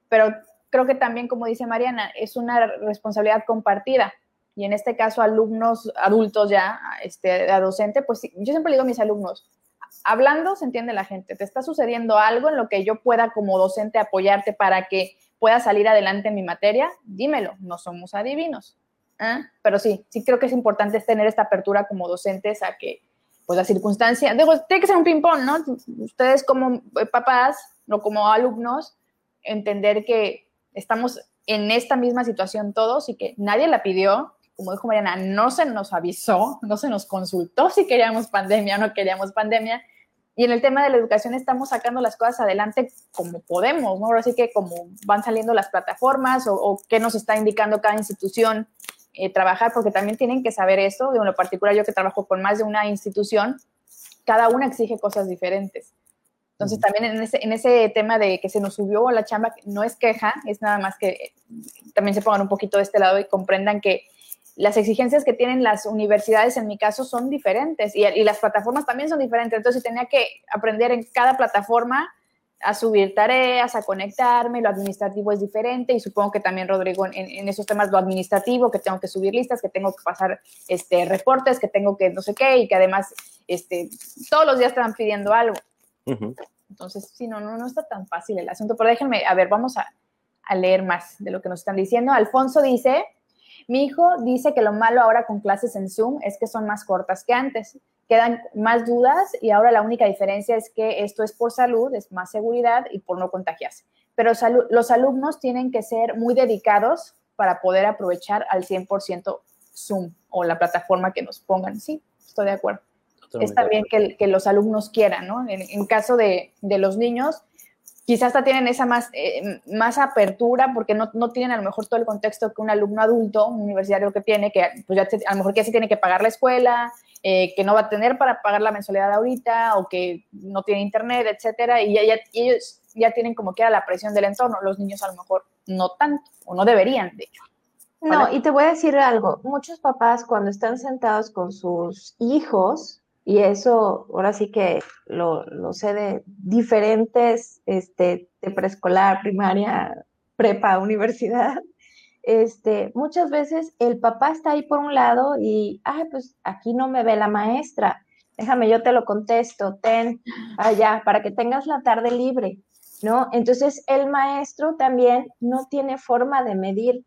pero creo que también, como dice Mariana, es una responsabilidad compartida. Y en este caso, alumnos adultos ya, este, a docente, pues yo siempre le digo a mis alumnos, hablando se entiende la gente, te está sucediendo algo en lo que yo pueda como docente apoyarte para que pueda salir adelante en mi materia, dímelo, no somos adivinos. ¿eh? Pero sí, sí creo que es importante tener esta apertura como docentes a que, pues la circunstancia, digo, tiene que ser un ping-pong, ¿no? Ustedes como papás o como alumnos, entender que estamos en esta misma situación todos y que nadie la pidió, como dijo Mariana, no se nos avisó, no se nos consultó si queríamos pandemia o no queríamos pandemia, y en el tema de la educación estamos sacando las cosas adelante como podemos, ¿no? Ahora sí que como van saliendo las plataformas o, qué nos está indicando cada institución eh, trabajar, porque también tienen que saber eso. De lo particular, yo que trabajo con más de una institución, cada una exige cosas diferentes. Entonces, también en ese, en ese tema de que se nos subió la chamba, no es queja, es nada más que también se pongan un poquito de este lado y comprendan que las exigencias que tienen las universidades en mi caso son diferentes y, las plataformas también son diferentes. Entonces tenía que aprender en cada plataforma a subir tareas, a conectarme, lo administrativo es diferente y supongo que también Rodrigo en, esos temas lo administrativo, que tengo que subir listas, que tengo que pasar este, reportes, que tengo que no sé qué y que además este, todos los días están pidiendo algo. Entonces, sí, no, no, no está tan fácil el asunto, pero déjenme, a ver, vamos a, a leer más de lo que nos están diciendo. Alfonso dice, mi hijo dice que lo malo ahora con clases en Zoom es que son más cortas que antes. Quedan más dudas y ahora la única diferencia es que esto es por salud, es más seguridad y por no contagiarse. Pero los alumnos tienen que ser muy dedicados para poder aprovechar al 100% Zoom o la plataforma que nos pongan. Sí, estoy de acuerdo. Está bien que, que, los alumnos quieran, ¿no? En, caso de, de los niños, quizás hasta tienen esa más, eh, más apertura porque no, no, tienen a lo mejor todo el contexto que un alumno adulto, un universitario que tiene, que pues ya a lo mejor que sí tiene que pagar la escuela, eh, que no va a tener para pagar la mensualidad ahorita o que no tiene internet, etcétera, y, ya, ellos ya tienen como que era la presión del entorno, los niños a lo mejor no tanto, o no deberían, de hecho. No, y te voy a decir algo, muchos papás cuando están sentados con sus hijos, y eso ahora sí que lo, sé de diferentes, este, de preescolar, primaria, prepa, universidad. este, muchas veces el papá está ahí por un lado y, ay, pues aquí no me ve la maestra. Déjame, yo te lo contesto, ten allá, para que tengas la tarde libre, ¿no? Entonces, el maestro también no tiene forma de medir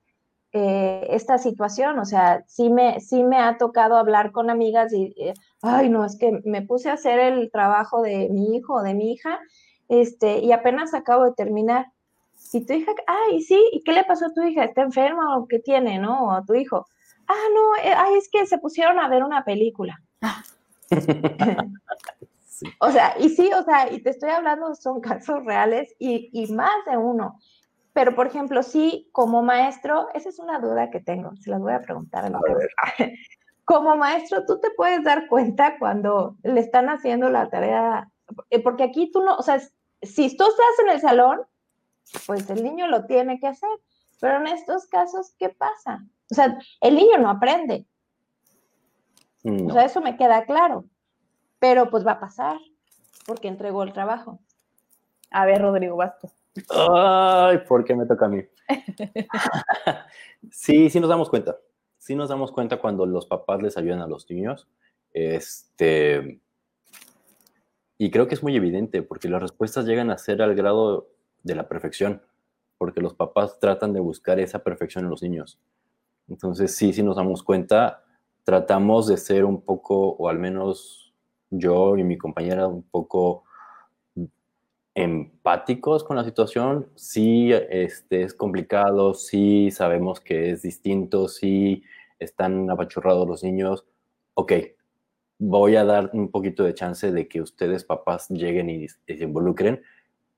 eh, esta situación, o sea, sí me, sí me ha tocado hablar con amigas y, eh, ay, no, es que me puse a hacer el trabajo de mi hijo o de mi hija, este, y apenas acabo de terminar. Y tu hija, ay, sí, ¿y qué le pasó a tu hija? ¿Está enferma o qué tiene, no? O a tu hijo. Ah, no, eh, ay, es que se pusieron a ver una película. O sea, y sí, o sea, y te estoy hablando, son casos reales y, y más de uno. Pero, por ejemplo, sí, como maestro, esa es una duda que tengo, se las voy a preguntar a los Como maestro, tú te puedes dar cuenta cuando le están haciendo la tarea, eh, porque aquí tú no, o sea, si tú estás en el salón, pues el niño lo tiene que hacer, pero en estos casos, ¿qué pasa? O sea, el niño no aprende. O sea, eso me queda claro, pero pues va a pasar, porque entregó el trabajo. A ver, Rodrigo, vas Ay, ¿por qué me toca a mí? sí, sí nos damos cuenta. Sí nos damos cuenta cuando los papás les ayudan a los niños. Este, y creo que es muy evidente porque las respuestas llegan a ser al grado de la perfección, porque los papás tratan de buscar esa perfección en los niños. Entonces, sí, sí nos damos cuenta, tratamos de ser un poco, o al menos yo y mi compañera, un poco empáticos con la situación. Sí, este, es complicado, sí sabemos que es distinto, sí están apachurrados los niños. Ok, voy a dar un poquito de chance de que ustedes, papás, lleguen y, se involucren,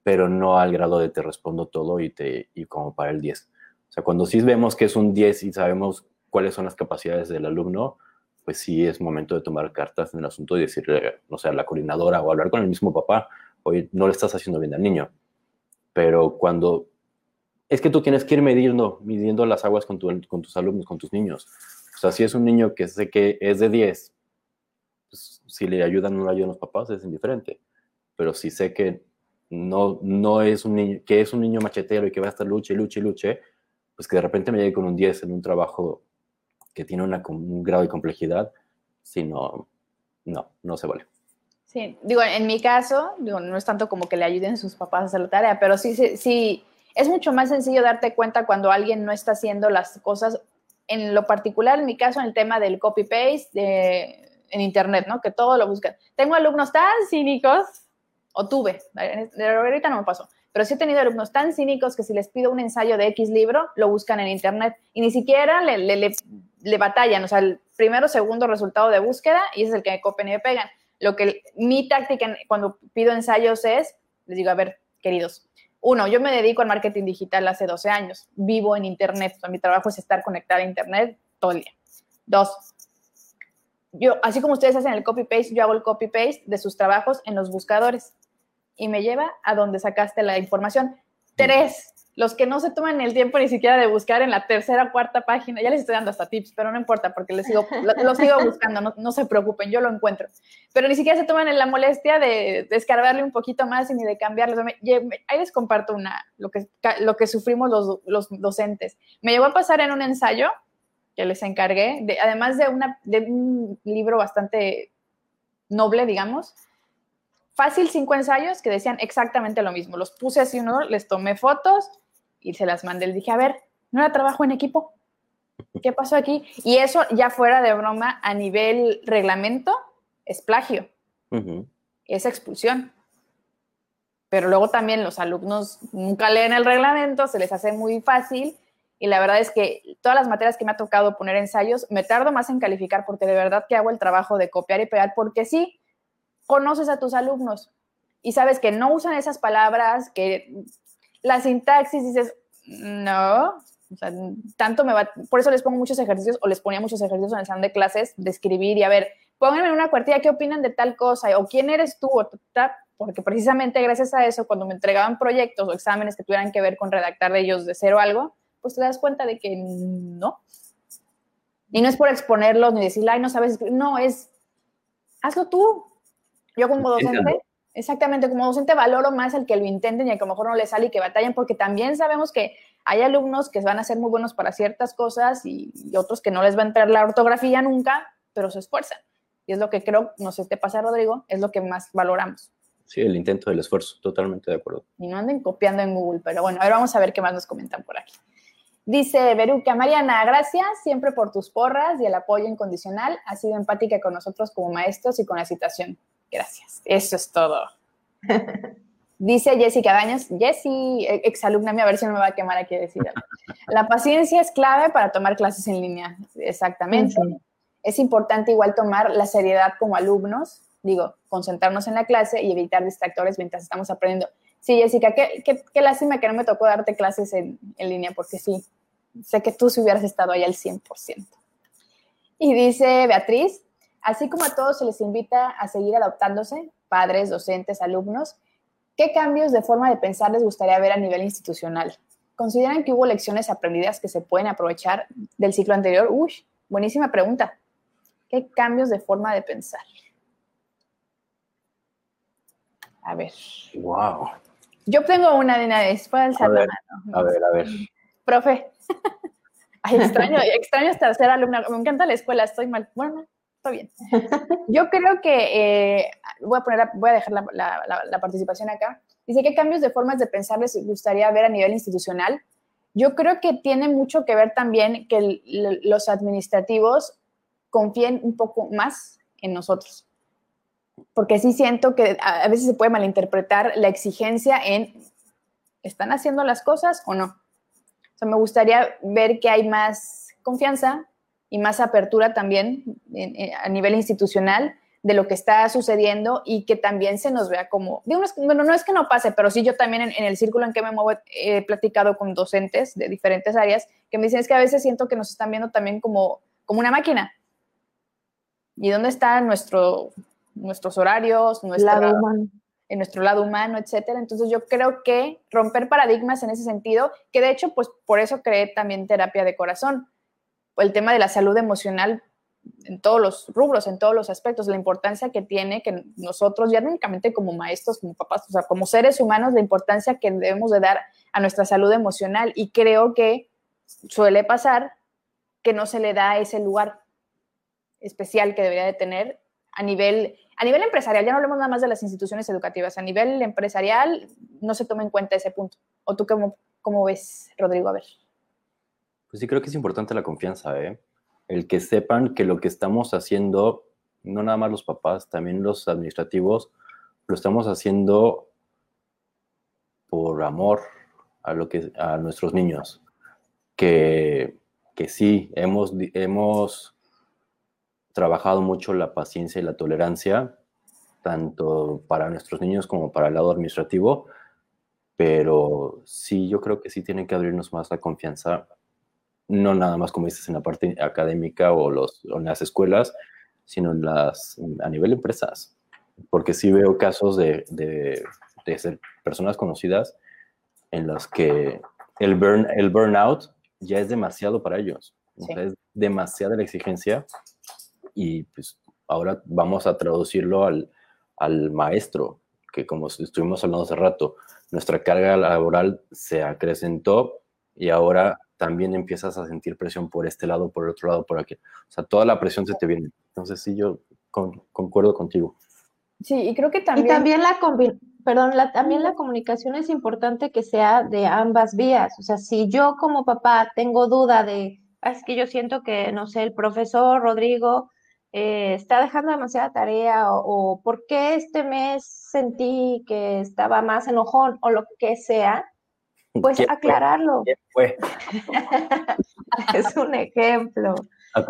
pero no al grado de te respondo todo y, te, y como para el 10. O sea, cuando sí vemos que es un 10 y sabemos cuáles son las capacidades del alumno, pues sí es momento de tomar cartas en el asunto y decirle, no sé, la coordinadora o hablar con el mismo papá, hoy no le estás haciendo bien al niño. Pero cuando es que tú tienes que ir midiendo, midiendo las aguas con, tus alumnos, con tus niños. O sea, si es un niño que sé que es de 10, pues, si le ayudan o no le ayudan los papás, es indiferente. Pero si sé que no, no es un niño, que es un niño machetero y que va a estar luche, luche, luche, pues que de repente me llegue con un 10 en un trabajo que tiene un grado de complejidad, si no, no, no se vale. Sí, digo, en mi caso, digo, no es tanto como que le ayuden sus papás a hacer la tarea, pero sí, sí, sí, es mucho más sencillo darte cuenta cuando alguien no está haciendo las cosas, en lo particular, en mi caso, en el tema del copy-paste en Internet, ¿no? Que todo lo buscan. Tengo alumnos tan cínicos, o tuve, ahorita no me pasó, pero sí he tenido alumnos tan cínicos que si les pido un ensayo de X libro, lo buscan en Internet y ni siquiera le, le, le, batallan, o sea, el primero segundo resultado de búsqueda y ese es el que copian y me pegan. Lo que mi táctica cuando pido ensayos es, les digo, a ver, queridos, uno, yo me dedico al marketing digital hace 12 años, vivo en Internet, mi trabajo es estar conectada a Internet todo el día. Dos, yo, así como ustedes hacen el copy-paste, yo hago el copy-paste de sus trabajos en los buscadores y me lleva a donde sacaste la información. Tres, los que no se toman el tiempo ni siquiera de buscar en la tercera o cuarta página, ya les estoy dando hasta tips, pero no importa porque les sigo, lo, sigo buscando, no, se preocupen, yo lo encuentro. Pero ni siquiera se toman en la molestia de descargarle un poquito más y ni de cambiarlo. Ahí les comparto una, lo que, lo que sufrimos los, los docentes. Me llegó a pasar en un ensayo que les encargué, de, además de, una, de un libro bastante noble, digamos, fácil cinco ensayos que decían exactamente lo mismo. Los puse así uno, les tomé fotos y se las mandé. Les dije, a ver, ¿no era trabajo en equipo? ¿Qué pasó aquí? Y eso ya fuera de broma a nivel reglamento es plagio, es expulsión. Pero luego también los alumnos nunca leen el reglamento, se les hace muy fácil y la verdad es que todas las materias que me ha tocado poner ensayos, me tardo más en calificar porque de verdad que hago el trabajo de copiar y pegar, porque sí, conoces a tus alumnos y sabes que no usan esas palabras, que la sintaxis dices, no, o sea, tanto me va, por eso les pongo muchos ejercicios o les ponía muchos ejercicios en el salón de clases de escribir y a ver, pónganme en una cuartilla qué opinan de tal cosa o quién eres tú o porque precisamente gracias a eso cuando me entregaban proyectos o exámenes que tuvieran que ver con redactar de ellos de cero algo, pues te das cuenta de que no. Y no es por exponerlos ni decir, ay, no sabes no, es hazlo tú. Yo como docente Exactamente, como docente valoro más el que lo intenten y a que a lo mejor no le sale y que batallen, porque también sabemos que hay alumnos que van a ser muy buenos para ciertas cosas y, otros que no les va a entrar la ortografía nunca, pero se esfuerzan. Y es lo que creo, no sé te pasa, Rodrigo, es lo que más valoramos. Sí, el intento del esfuerzo, totalmente de acuerdo. Y no anden copiando en Google, pero bueno, a ver, vamos a ver qué más nos comentan por aquí. Dice Beruca, Mariana, gracias siempre por tus porras y el apoyo incondicional. Has sido empática con nosotros como maestros y con la citación. Gracias. Eso es todo. Dice Jessica Daños, Jessie, exalumna mía, a ver si no me va a quemar aquí decir. La paciencia es clave para tomar clases en línea. Exactamente. Es importante igual tomar la seriedad como alumnos, digo, concentrarnos en la clase y evitar distractores mientras estamos aprendiendo. Sí, Jessica, qué, qué, lástima que no me tocó darte clases en, en, línea, porque sí, sé que tú si hubieras estado ahí al 100%. Y dice Beatriz, así como a todos se les invita a seguir adaptándose, padres, docentes, alumnos, ¿qué cambios de forma de pensar les gustaría ver a nivel institucional? ¿Consideran que hubo lecciones aprendidas que se pueden aprovechar del ciclo anterior? Uy, buenísima pregunta. ¿Qué cambios de forma de pensar? A ver. Wow. Yo tengo una de una vez, puedo alzar la mano. A ver, a ver. Profe. Ay, extraño, extraño estar ser alumna. Me encanta la escuela, estoy mal. Bueno, estoy bien. Yo creo que eh, voy, a poner, voy a dejar la, participación acá. Dice, ¿qué cambios de formas de pensar les gustaría ver a nivel institucional? Yo creo que tiene mucho que ver también que los administrativos confíen un poco más en nosotros porque sí siento que a veces se puede malinterpretar la exigencia en, ¿están haciendo las cosas o no? O sea, me gustaría ver que hay más confianza y más apertura también a nivel institucional de lo que está sucediendo y que también se nos vea como, bueno, no es que no pase, pero sí yo también en, el círculo en que me muevo he platicado con docentes de diferentes áreas que me dicen es que a veces siento que nos están viendo también como, como una máquina. ¿Y dónde está nuestro nuestros horarios, en nuestro lado humano, etcétera. Entonces yo creo que romper paradigmas en ese sentido, que de hecho, pues por eso creé también terapia de corazón, el tema de la salud emocional en todos los rubros, en todos los aspectos, la importancia que tiene que nosotros, ya únicamente como maestros, como papás, o sea, como seres humanos, la importancia que debemos de dar a nuestra salud emocional. Y creo que suele pasar que no se le da ese lugar especial que debería de tener a nivel a nivel empresarial, ya no hablemos nada más de las instituciones educativas, a nivel empresarial no se toma en cuenta ese punto. ¿O tú cómo, cómo ves, Rodrigo? A ver. Pues sí, creo que es importante la confianza, ¿eh? El que sepan que lo que estamos haciendo, no nada más los papás, también los administrativos, lo estamos haciendo por amor a, nuestros niños. Que, que sí, hemos, hemos trabajado mucho la paciencia y la tolerancia, tanto para nuestros niños como para el lado administrativo, pero sí, yo creo que sí tienen que abrirnos más la confianza, no nada más como dices en la parte académica o, los, en las escuelas, sino en las, a nivel de empresas, porque sí veo casos de, de, ser personas conocidas en las que el, burn, el burnout ya es demasiado para ellos, es demasiada la exigencia y pues ahora vamos a traducirlo al, al maestro, que como estuvimos hablando hace rato, nuestra carga laboral se acrecentó y ahora también empiezas a sentir presión por este lado, por el otro lado, por aquí. O sea, toda la presión se te viene. Entonces, sí, yo concuerdo contigo. Sí, y creo que también... Y también la, perdón, la, también la comunicación es importante que sea de ambas vías. O sea, si yo como papá tengo duda de, ah, es que yo siento que, no sé, el profesor Rodrigo eh, está dejando demasiada tarea o, por qué este mes sentí que estaba más enojón o lo que sea, pues aclararlo. Fue? es un ejemplo.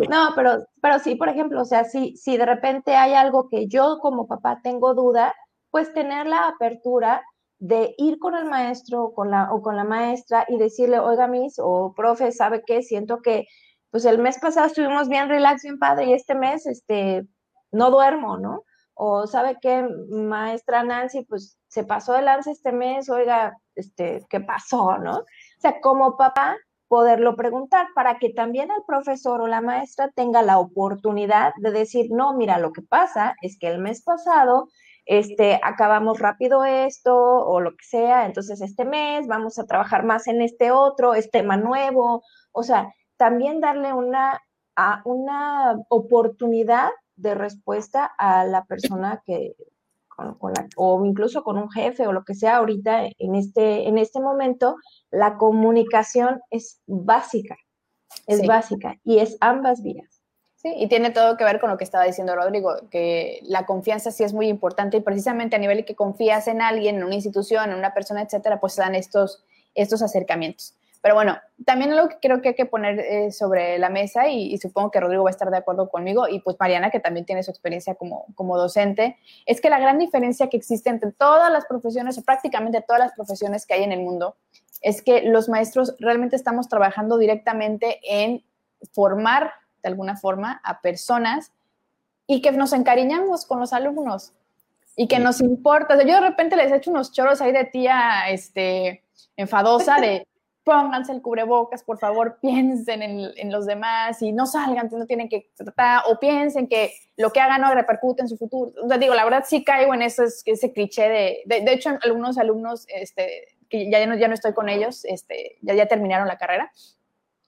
No, pero, pero sí, por ejemplo, o sea, si, si de repente hay algo que yo como papá tengo duda, pues tener la apertura de ir con el maestro con la, o con la maestra y decirle, oiga, mis, o profe, ¿sabe qué? Siento que pues el mes pasado estuvimos bien relax, bien padre, y este mes, este, no duermo, ¿no? O sabe qué, maestra Nancy, pues se pasó de lance este mes, oiga, este, ¿qué pasó, no? O sea, como papá, poderlo preguntar para que también el profesor o la maestra tenga la oportunidad de decir, no, mira, lo que pasa es que el mes pasado este, acabamos rápido esto o lo que sea, entonces este mes vamos a trabajar más en este otro, es tema nuevo, o sea, también darle una, a una oportunidad de respuesta a la persona que, o incluso con un jefe o lo que sea ahorita en este, en este momento, la comunicación es básica, es básica y es ambas vías. Sí, y tiene todo que ver con lo que estaba diciendo Rodrigo, que la confianza sí es muy importante y precisamente a nivel que confías en alguien, en una institución, en una persona, etcétera, pues se dan estos, estos acercamientos. Pero bueno, también lo que creo que hay que poner eh, sobre la mesa, y, supongo que Rodrigo va a estar de acuerdo conmigo, y pues Mariana, que también tiene su experiencia como, como docente, es que la gran diferencia que existe entre todas las profesiones, o prácticamente todas las profesiones que hay en el mundo, es que los maestros realmente estamos trabajando directamente en formar de alguna forma a personas y que nos encariñamos con los alumnos y que nos importa. yo de repente les echo unos choros ahí de tía este, enfadosa de pónganse el cubrebocas, por favor, piensen en, los demás y no salgan, no tienen que tratar, o piensen que lo que hagan no repercute en su futuro. O sea, digo, la verdad sí caigo en eso, ese cliché de, de, hecho, algunos alumnos, este, que ya no, ya no estoy con ellos, este, ya, ya terminaron la carrera,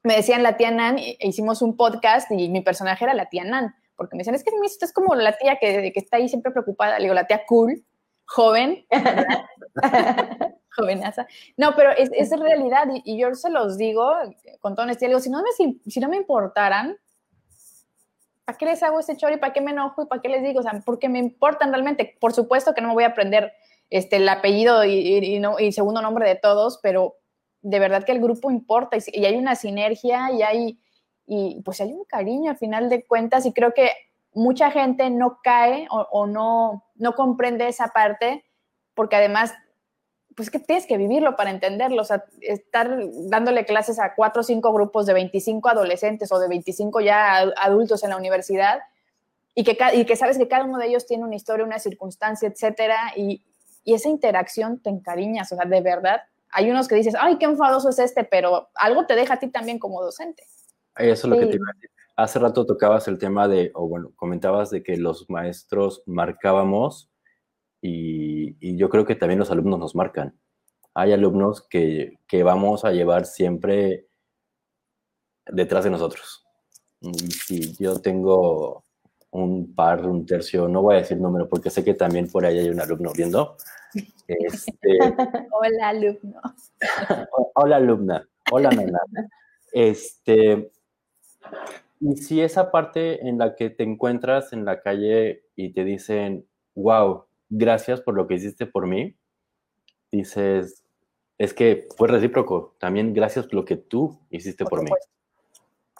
me decían la tía Nan, e hicimos un podcast y mi personaje era la tía Nan, porque me decían, es que es como la tía que, que está ahí siempre preocupada, le digo, la tía cool, joven, jovenaza. No, pero es, es realidad y, yo se los digo con toda honestidad, digo, si no me, si, no me importaran, ¿para qué les hago ese choro y para qué me enojo y para qué les digo? O sea, porque me importan realmente. Por supuesto que no me voy a aprender este, el apellido y, no, y segundo nombre de todos, pero de verdad que el grupo importa y, hay una sinergia y hay, y pues hay un cariño al final de cuentas y creo que mucha gente no cae o, o no, no comprende esa parte porque además pues que tienes que vivirlo para entenderlo, o sea, estar dándole clases a cuatro o cinco grupos de 25 adolescentes o de 25 ya adultos en la universidad y que, y que sabes que cada uno de ellos tiene una historia, una circunstancia, etcétera, y, y esa interacción te encariñas, o sea, de verdad, hay unos que dices, ay, qué enfadoso es este, pero algo te deja a ti también como docente. Eso es lo que te iba a decir. Hace rato tocabas el tema de, o bueno, comentabas de que los maestros marcábamos y, yo creo que también los alumnos nos marcan. Hay alumnos que, que vamos a llevar siempre detrás de nosotros. Y si yo tengo un par, un tercio, no voy a decir número porque sé que también por ahí hay un alumno viendo. Este, hola, alumno. hola, alumna. Hola, nena. Este, y si esa parte en la que te encuentras en la calle y te dicen, wow, gracias por lo que hiciste por mí, dices, es que fue recíproco, también gracias por lo que tú hiciste por, mí.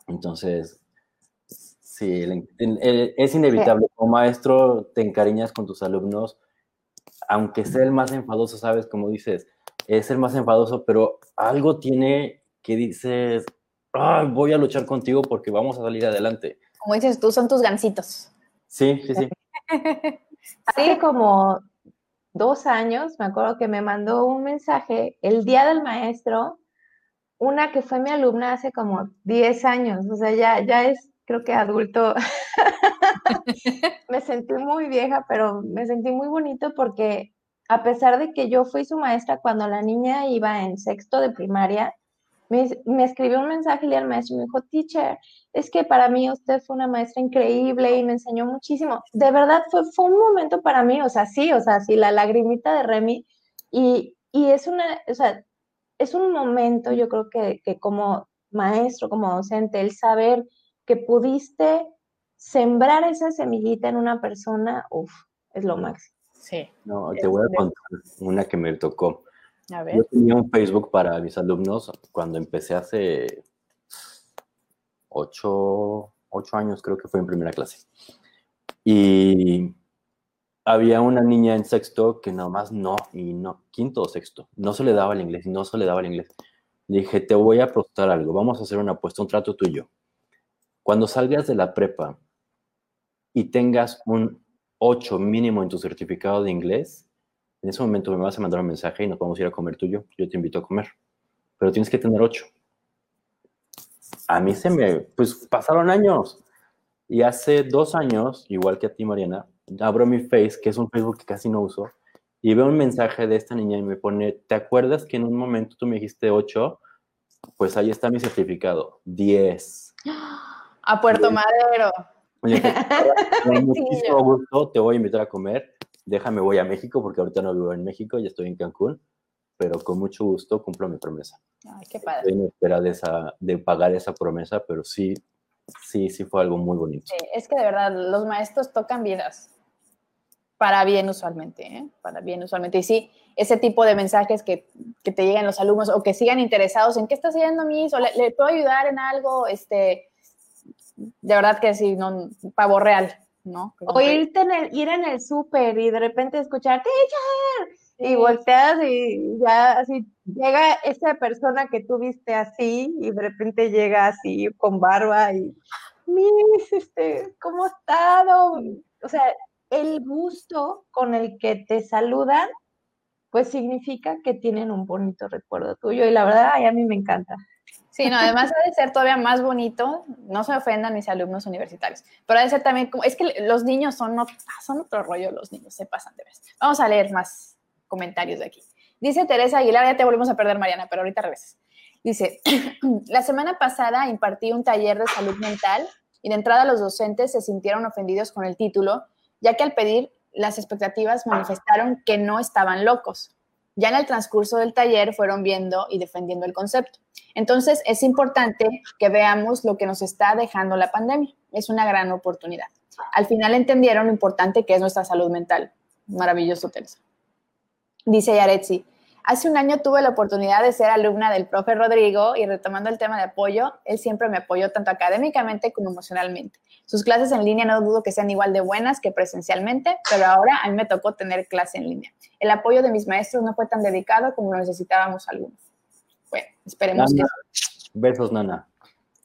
Entonces, sí, es inevitable. Como maestro, te encariñas con tus alumnos, aunque sea el más enfadoso, sabes, como dices, es el más enfadoso, pero algo tiene que dices, voy a luchar contigo porque vamos a salir adelante. Como dices tú, son tus gancitos. Sí, sí, sí. Hace como dos años, me acuerdo que me mandó un mensaje el día del maestro, una que fue mi alumna hace como 10 años, o sea, ya, ya es, creo que adulto. me sentí muy vieja, pero me sentí muy bonito porque a pesar de que yo fui su maestra cuando la niña iba en sexto de primaria, me, escribió un mensaje el maestro y me dijo, teacher, es que para mí usted fue una maestra increíble y me enseñó muchísimo. De verdad fue, fue un momento para mí, o sea, sí, o sea, sí, la lagrimita de Remy. Y, y es una, o sea, es un momento, yo creo que, que como maestro, como docente, el saber que pudiste sembrar esa semillita en una persona, uff, es lo máximo. Sí. No, te voy a contar una que me tocó. Yo tenía un Facebook para mis alumnos cuando empecé hace ocho, años, creo que fue en primera clase. Y había una niña en sexto que nada más no, y no, quinto o sexto, no se le daba el inglés, no se le daba el inglés. dije, te voy a apostar algo, vamos a hacer una apuesta, un trato tuyo. Cuando salgas de la prepa y tengas un 8 mínimo en tu certificado de inglés, en ese momento me vas a mandar un mensaje y nos vamos a ir a comer tuyo, yo te invito a comer, pero tienes que tener ocho. A mí se me, pues pasaron años. Y hace dos años, igual que a ti, Mariana, abro mi Face, que es un Facebook que casi no uso, y veo un mensaje de esta niña y me pone, ¿te acuerdas que en un momento tú me dijiste 8? Pues ahí está mi certificado, 10. A Puerto Madero. con muchísimo gusto te voy a invitar a comer. Déjame, voy a México porque ahorita no vivo en México, ya estoy en Cancún, pero con mucho gusto cumplo mi promesa. Ay, qué padre. Estoy en espera de, esa, de pagar esa promesa, pero sí, sí, sí fue algo muy bonito. Sí, es que de verdad, los maestros tocan vidas para bien usualmente, ¿eh? para bien usualmente. Y sí, ese tipo de mensajes que, que, te lleguen los alumnos o que sigan interesados en qué está haciendo mis o le, le, puedo ayudar en algo, este, de verdad que sí, no, pavo real, ¿no? o irte en el, ir en el súper y de repente escuchar, teacher, y volteas y ya así llega esa persona que tú viste así y de repente llega así con barba y, Miss, este, ¿cómo ha estado? O sea, el gusto con el que te saludan, pues significa que tienen un bonito recuerdo tuyo y la verdad, ay, a mí me encanta. Sí, no, además ha de ser todavía más bonito, no se ofendan mis alumnos universitarios, pero ha de ser también como, es que los niños son, otro, son otro rollo, los niños se pasan de vez. Vamos a leer más comentarios de aquí. Dice Teresa Aguilar, ya te volvemos a perder, Mariana, pero ahorita regresas. Dice, la semana pasada impartí un taller de salud mental y de entrada los docentes se sintieron ofendidos con el título, ya que al pedir las expectativas manifestaron que no estaban locos. Ya en el transcurso del taller fueron viendo y defendiendo el concepto. Entonces, es importante que veamos lo que nos está dejando la pandemia. Es una gran oportunidad. Al final entendieron lo importante que es nuestra salud mental. Maravilloso, Teresa. Dice Yaretsi, hace un año tuve la oportunidad de ser alumna del profe Rodrigo y retomando el tema de apoyo, él siempre me apoyó tanto académicamente como emocionalmente. Sus clases en línea no dudo que sean igual de buenas que presencialmente, pero ahora a mí me tocó tener clase en línea. El apoyo de mis maestros no fue tan dedicado como lo necesitábamos algunos. Bueno, esperemos Nana. que... Besos, Nana.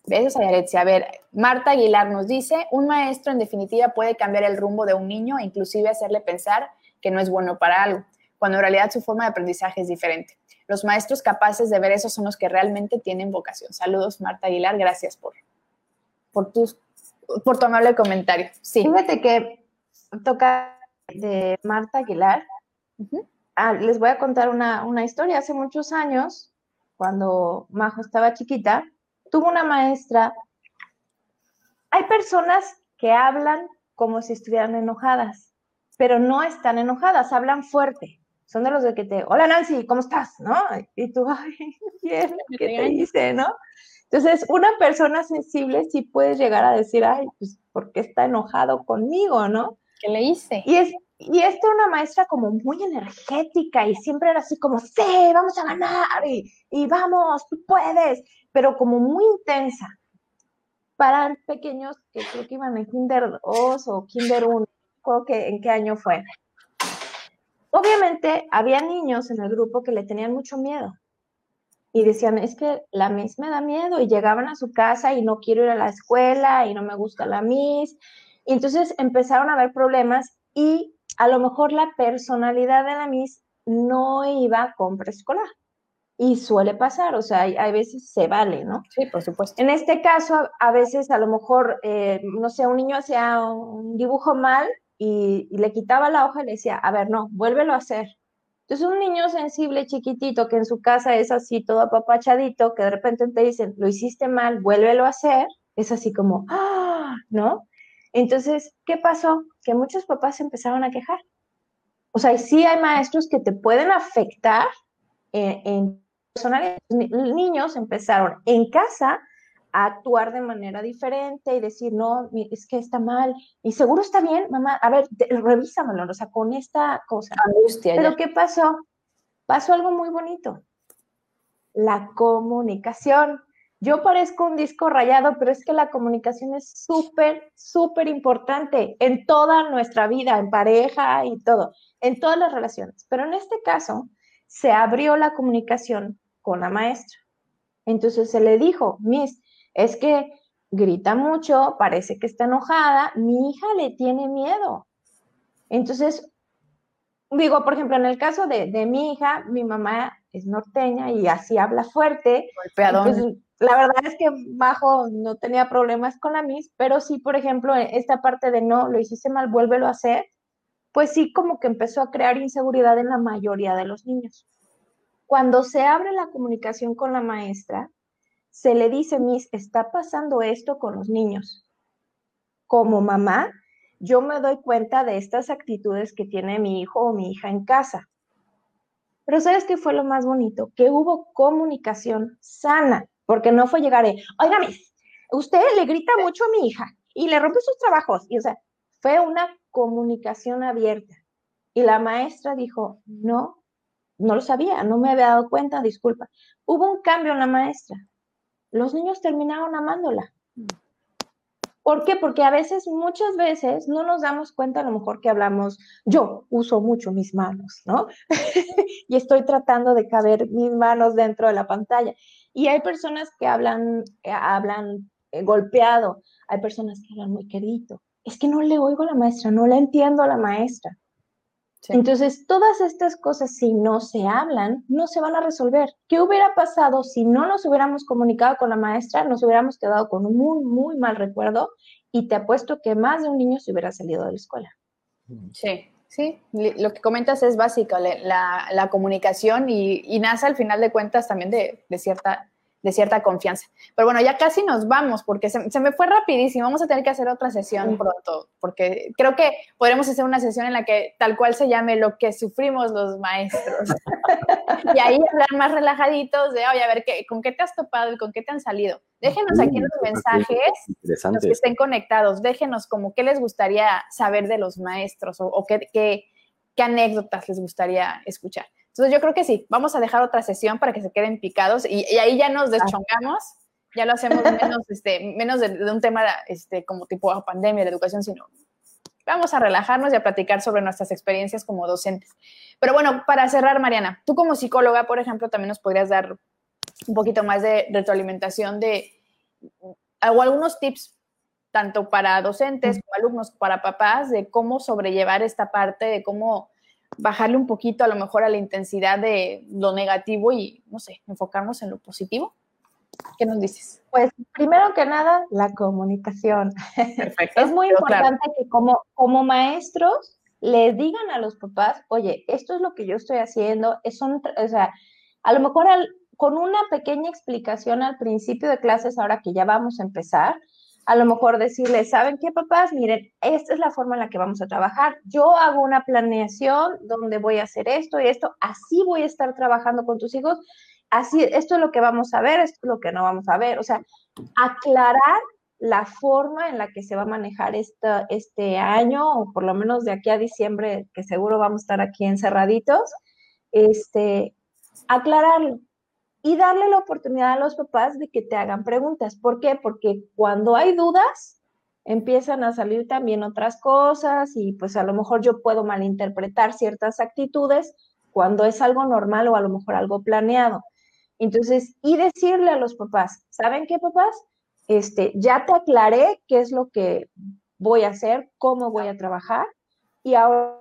Besos a Yaretsi. A ver, Marta Aguilar nos dice, un maestro en definitiva puede cambiar el rumbo de un niño e inclusive hacerle pensar que no es bueno para algo, cuando en realidad su forma de aprendizaje es diferente. Los maestros capaces de ver eso son los que realmente tienen vocación. Saludos, Marta Aguilar. Gracias por, por, tus, por tu amable comentario. Sí. Fíjate que toca de Marta Aguilar. Uh -huh. ah, les voy a contar una, una historia. Hace muchos años, cuando Majo estaba chiquita, tuvo una maestra. Hay personas que hablan como si estuvieran enojadas, pero no están enojadas, hablan fuerte. Son de los de que te, hola Nancy, ¿cómo estás? ¿No? Y tú, ay, bien, ¿qué te dice? ¿No? Entonces, una persona sensible sí puede llegar a decir, ay, pues, ¿por qué está enojado conmigo? ¿No? ¿Qué le hice? Y es, y esta una maestra como muy energética y siempre era así como, sí, vamos a ganar y, y vamos, tú puedes, pero como muy intensa. Para pequeños que creo que iban en Kinder 2 o Kinder 1, creo que en qué año fue. Obviamente había niños en el grupo que le tenían mucho miedo y decían, es que la Miss me da miedo y llegaban a su casa y no quiero ir a la escuela y no me gusta la Miss. Y entonces empezaron a haber problemas y a lo mejor la personalidad de la Miss no iba con preescolar. Y suele pasar, o sea, hay, hay, veces se vale, ¿no? Sí, por supuesto. En este caso, a veces a lo mejor, eh, no sé, un niño hacía un dibujo mal y, le quitaba la hoja y le decía, a ver, no, vuélvelo a hacer. Entonces, un niño sensible, chiquitito, que en su casa es así, todo apapachadito, que de repente te dicen, lo hiciste mal, vuélvelo a hacer, es así como, ¡ah! ¿No? Entonces, ¿qué pasó? Que muchos papás se empezaron a quejar. O sea, sí hay maestros que te pueden afectar en, en personalidad. Niños empezaron en casa a actuar de manera diferente y decir, no, es que está mal, y seguro está bien, mamá, a ver, te, revísamelo, o sea, con esta cosa. Angustia. Pero ya. ¿qué pasó? Pasó algo muy bonito, la comunicación. Yo parezco un disco rayado, pero es que la comunicación es súper, súper importante en toda nuestra vida, en pareja y todo, en todas las relaciones. Pero en este caso, se abrió la comunicación con la maestra. Entonces se le dijo, Miss, es que grita mucho, parece que está enojada, mi hija le tiene miedo. Entonces, digo, por ejemplo, en el caso de, de mi hija, mi mamá es norteña y así habla fuerte. Pues, la verdad es que Bajo no tenía problemas con la Miss, pero sí, por ejemplo, esta parte de no, lo hiciste mal, vuélvelo a hacer, pues sí como que empezó a crear inseguridad en la mayoría de los niños. Cuando se abre la comunicación con la maestra, se le dice, Miss, está pasando esto con los niños. Como mamá, yo me doy cuenta de estas actitudes que tiene mi hijo o mi hija en casa. Pero ¿sabes qué fue lo más bonito? Que hubo comunicación sana, porque no fue llegar de, oiga, Miss, usted le grita mucho a mi hija y le rompe sus trabajos. Y o sea, fue una comunicación abierta. Y la maestra dijo, no, no lo sabía, no me había dado cuenta, disculpa. Hubo un cambio en la maestra. Los niños terminaron amándola. ¿Por qué? Porque a veces, muchas veces, no nos damos cuenta a lo mejor que hablamos, yo uso mucho mis manos, ¿no? y estoy tratando de caber mis manos dentro de la pantalla. Y hay personas que hablan, eh, hablan eh, golpeado, hay personas que hablan muy querido, es que no le oigo a la maestra, no le entiendo a la maestra. Entonces, todas estas cosas, si no se hablan, no se van a resolver. ¿Qué hubiera pasado si no nos hubiéramos comunicado con la maestra? Nos hubiéramos quedado con un muy, muy mal recuerdo y te apuesto que más de un niño se hubiera salido de la escuela. Sí, sí. Lo que comentas es básico, la, comunicación y, y, nace al final de cuentas también de, de cierta de cierta confianza. Pero bueno, ya casi nos vamos porque se, me fue rapidísimo. Vamos a tener que hacer otra sesión pronto porque creo que podremos hacer una sesión en la que tal cual se llame lo que sufrimos los maestros. y ahí hablar más relajaditos de, oye, a ver, ¿qué, ¿con qué te has topado y con qué te han salido? Déjenos aquí en los mensajes, los que estén conectados, déjenos como qué les gustaría saber de los maestros o, qué, qué, qué anécdotas les gustaría escuchar. Entonces yo creo que sí, vamos a dejar otra sesión para que se queden picados y, ahí ya nos deschongamos, ya lo hacemos menos, este, menos de, un tema este, como tipo pandemia, de educación, sino vamos a relajarnos y a platicar sobre nuestras experiencias como docentes. Pero bueno, para cerrar, Mariana, tú como psicóloga, por ejemplo, también nos podrías dar un poquito más de retroalimentación de o algunos tips tanto para docentes como alumnos, para papás, de cómo sobrellevar esta parte, de cómo bajarle un poquito a lo mejor a la intensidad de lo negativo y, no sé, enfocarnos en lo positivo? ¿Qué nos dices? Pues primero que nada, la comunicación. Perfecto. es muy importante que como, como maestros les digan a los papás, oye, esto es lo que yo estoy haciendo, es un, o sea, a lo mejor con una pequeña explicación al principio de clases, ahora que ya vamos a empezar, a lo mejor decirles, ¿saben qué, papás? Miren, esta es la forma en la que vamos a trabajar. Yo hago una planeación donde voy a hacer esto y esto, así voy a estar trabajando con tus hijos, así, esto es lo que vamos a ver, esto es lo que no vamos a ver. O sea, aclarar la forma en la que se va a manejar esta, este año, o por lo menos de aquí a diciembre, que seguro vamos a estar aquí encerraditos, este, aclararlo y darle la oportunidad a los papás de que te hagan preguntas. ¿Por qué? Porque cuando hay dudas, empiezan a salir también otras cosas y pues a lo mejor yo puedo malinterpretar ciertas actitudes cuando es algo normal o a lo mejor algo planeado. Entonces, y decirle a los papás, ¿saben qué papás? Este, ya te aclaré qué es lo que voy a hacer, cómo voy a trabajar y ahora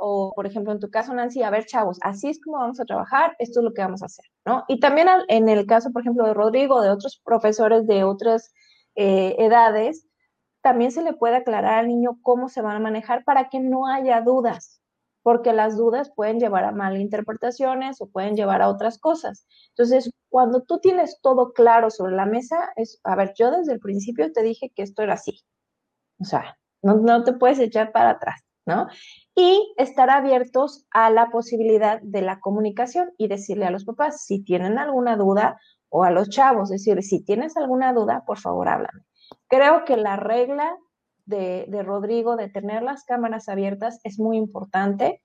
o por ejemplo en tu caso, Nancy, a ver, chavos, así es como vamos a trabajar, esto es lo que vamos a hacer, ¿no? Y también en el caso, por ejemplo, de Rodrigo, de otros profesores de otras eh, edades, también se le puede aclarar al niño cómo se van a manejar para que no haya dudas, porque las dudas pueden llevar a malinterpretaciones o pueden llevar a otras cosas. Entonces, cuando tú tienes todo claro sobre la mesa, es, a ver, yo desde el principio te dije que esto era así. O sea, no, no te puedes echar para atrás. Y estar abiertos a la posibilidad de la comunicación y decirle a los papás, si tienen alguna duda, o a los chavos, decir, si tienes alguna duda, por favor, háblame. Creo que la regla de, Rodrigo de tener las cámaras abiertas es muy importante.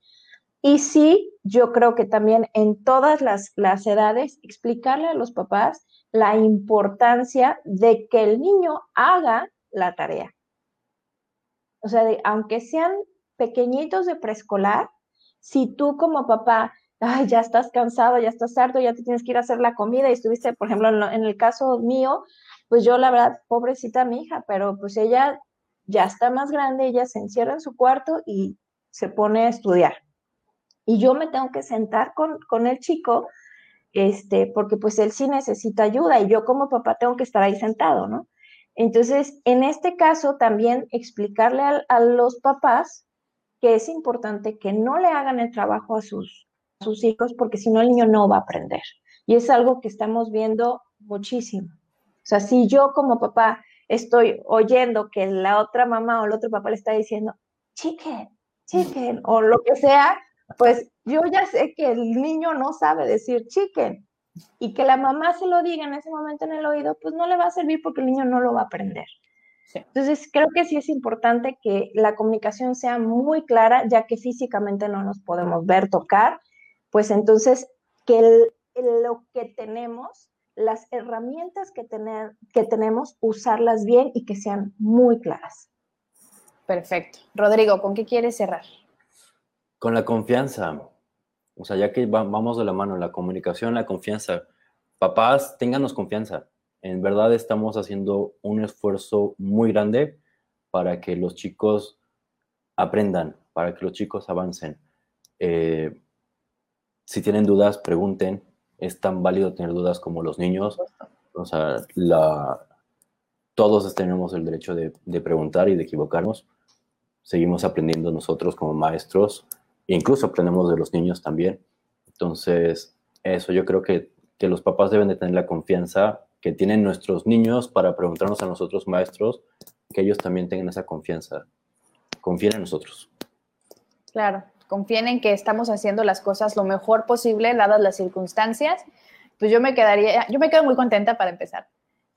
Y sí, yo creo que también en todas las, las edades, explicarle a los papás la importancia de que el niño haga la tarea. O sea, aunque sean pequeñitos de preescolar, si tú como papá, ay, ya estás cansado, ya estás harto, ya te tienes que ir a hacer la comida y estuviste, por ejemplo, en, el caso mío, pues yo la verdad, pobrecita mi hija, pero pues ella ya está más grande, ella se encierra en su cuarto y se pone a estudiar. Y yo me tengo que sentar con, con el chico, este, porque pues él sí necesita ayuda y yo como papá tengo que estar ahí sentado, ¿no? Entonces, en este caso, también explicarle a los papás que es importante que no le hagan el trabajo a sus, sus hijos porque si no el niño no va a aprender. Y es algo que estamos viendo muchísimo. O sea, si yo como papá estoy oyendo que la otra mamá o el otro papá le está diciendo, chicken, chicken, o lo que sea, pues yo ya sé que el niño no sabe decir chicken. Y que la mamá se lo diga en ese momento en el oído, pues no le va a servir porque el niño no lo va a aprender. Entonces, creo que sí es importante que la comunicación sea muy clara, ya que físicamente no nos podemos ver, tocar, pues entonces que lo que tenemos, las herramientas que, tener, que tenemos, usarlas bien y que sean muy claras. Perfecto. Rodrigo, ¿con qué quieres cerrar? Con la confianza. O sea, ya que vamos de la mano, la comunicación, la confianza. Papás, ténganos confianza. En verdad estamos haciendo un esfuerzo muy grande para que los chicos aprendan, para que los chicos avancen. Eh, si tienen dudas, pregunten. Es tan válido tener dudas como los niños. O sea, la, todos tenemos el derecho de, de preguntar y de equivocarnos seguimos aprendiendo nosotros como maestros, incluso aprendemos de los niños también. Entonces, eso yo creo que, que los papás deben de tener la confianza que tienen nuestros niños para preguntarnos a nosotros maestros, que ellos también tengan esa confianza. Confíen en nosotros. Claro, confíen en que estamos haciendo las cosas lo mejor posible, dadas las circunstancias. Pues yo me quedaría, yo me quedo muy contenta para empezar.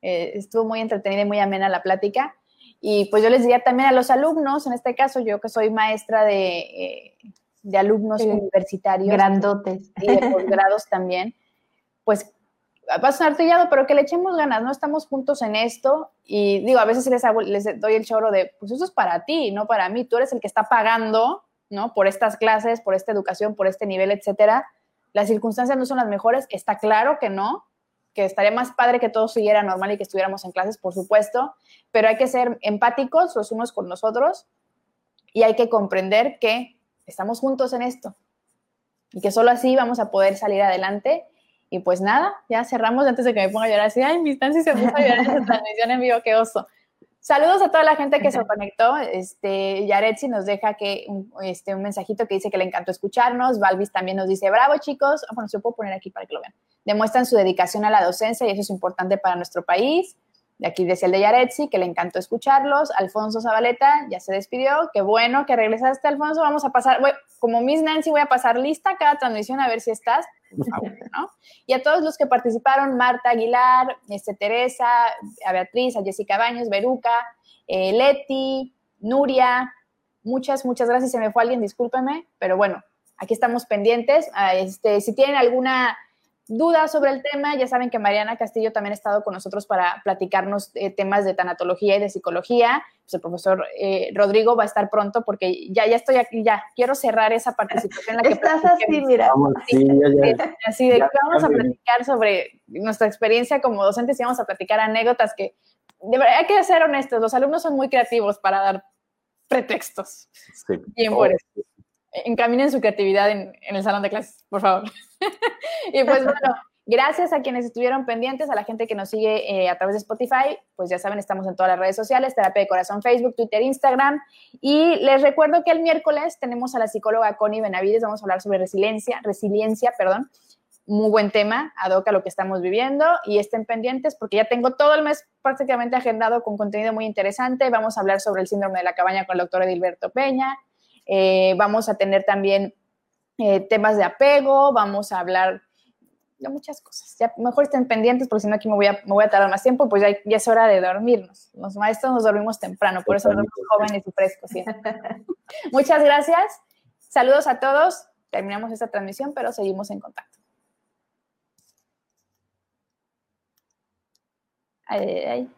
Eh, estuvo muy entretenida y muy amena la plática. Y pues yo les diría también a los alumnos, en este caso yo que soy maestra de, eh, de alumnos universitarios. Grandotes. Y de posgrados también, pues va a sonar trillado, pero que le echemos ganas, ¿no? Estamos juntos en esto y digo, a veces les, les doy el choro de, pues eso es para ti, no para mí, tú eres el que está pagando, ¿no? Por estas clases, por esta educación, por este nivel, etcétera. Las circunstancias no son las mejores, está claro que no, que estaría más padre que todo siguiera normal y que estuviéramos en clases, por supuesto, pero hay que ser empáticos los unos con los otros y hay que comprender que estamos juntos en esto y que solo así vamos a poder salir adelante. Y pues nada, ya cerramos antes de que me ponga a llorar así, ay, mi instancia se puso a llorar en esa transmisión en vivo, qué oso. Saludos a toda la gente que se conectó. Este, Yaretsi nos deja que un, este, un mensajito que dice que le encantó escucharnos. Valvis también nos dice, bravo chicos. Ah, bueno, se puedo poner aquí para que lo vean. Demuestran su dedicación a la docencia y eso es importante para nuestro país. De aquí decía el de Yaretsi, que le encantó escucharlos. Alfonso Zabaleta ya se despidió. Qué bueno que regresaste, Alfonso. Vamos a pasar, como Miss Nancy, voy a pasar lista cada transmisión a ver si estás. ¿no? Y a todos los que participaron, Marta Aguilar, este, Teresa, a Beatriz, a Jessica Baños, Beruca, eh, Leti, Nuria, muchas, muchas gracias. Se me fue alguien, discúlpeme, pero bueno, aquí estamos pendientes. Ah, este, si tienen alguna dudas sobre el tema, ya saben que Mariana Castillo también ha estado con nosotros para platicarnos eh, temas de tanatología y de psicología. Pues el profesor eh, Rodrigo va a estar pronto porque ya, ya estoy aquí, ya quiero cerrar esa participación en la que Estás así, mira. Así de que vamos a platicar sobre nuestra experiencia como docentes y vamos a platicar anécdotas que, de verdad, hay que ser honestos, los alumnos son muy creativos para dar pretextos. Sí. Bien por eso encaminen su creatividad en, el salón de clases, por favor. y pues bueno, gracias a quienes estuvieron pendientes, a la gente que nos sigue eh, a través de Spotify, pues ya saben, estamos en todas las redes sociales, Terapia de Corazón, Facebook, Twitter, Instagram. Y les recuerdo que el miércoles tenemos a la psicóloga Connie Benavides, vamos a hablar sobre resiliencia, resiliencia, perdón. Muy buen tema, adoca lo que estamos viviendo y estén pendientes porque ya tengo todo el mes prácticamente agendado con contenido muy interesante. Vamos a hablar sobre el síndrome de la cabaña con el doctor Edilberto Peña, eh, vamos a tener también eh, temas de apego, vamos a hablar de muchas cosas. Ya mejor estén pendientes porque si no aquí me voy, a, me voy a tardar más tiempo, pues ya, ya, es hora de dormirnos. Los maestros nos dormimos temprano, por eso somos jóvenes y frescos. Muchas gracias. Saludos a todos. Terminamos esta transmisión, pero seguimos en contacto. Ay, ay, ay.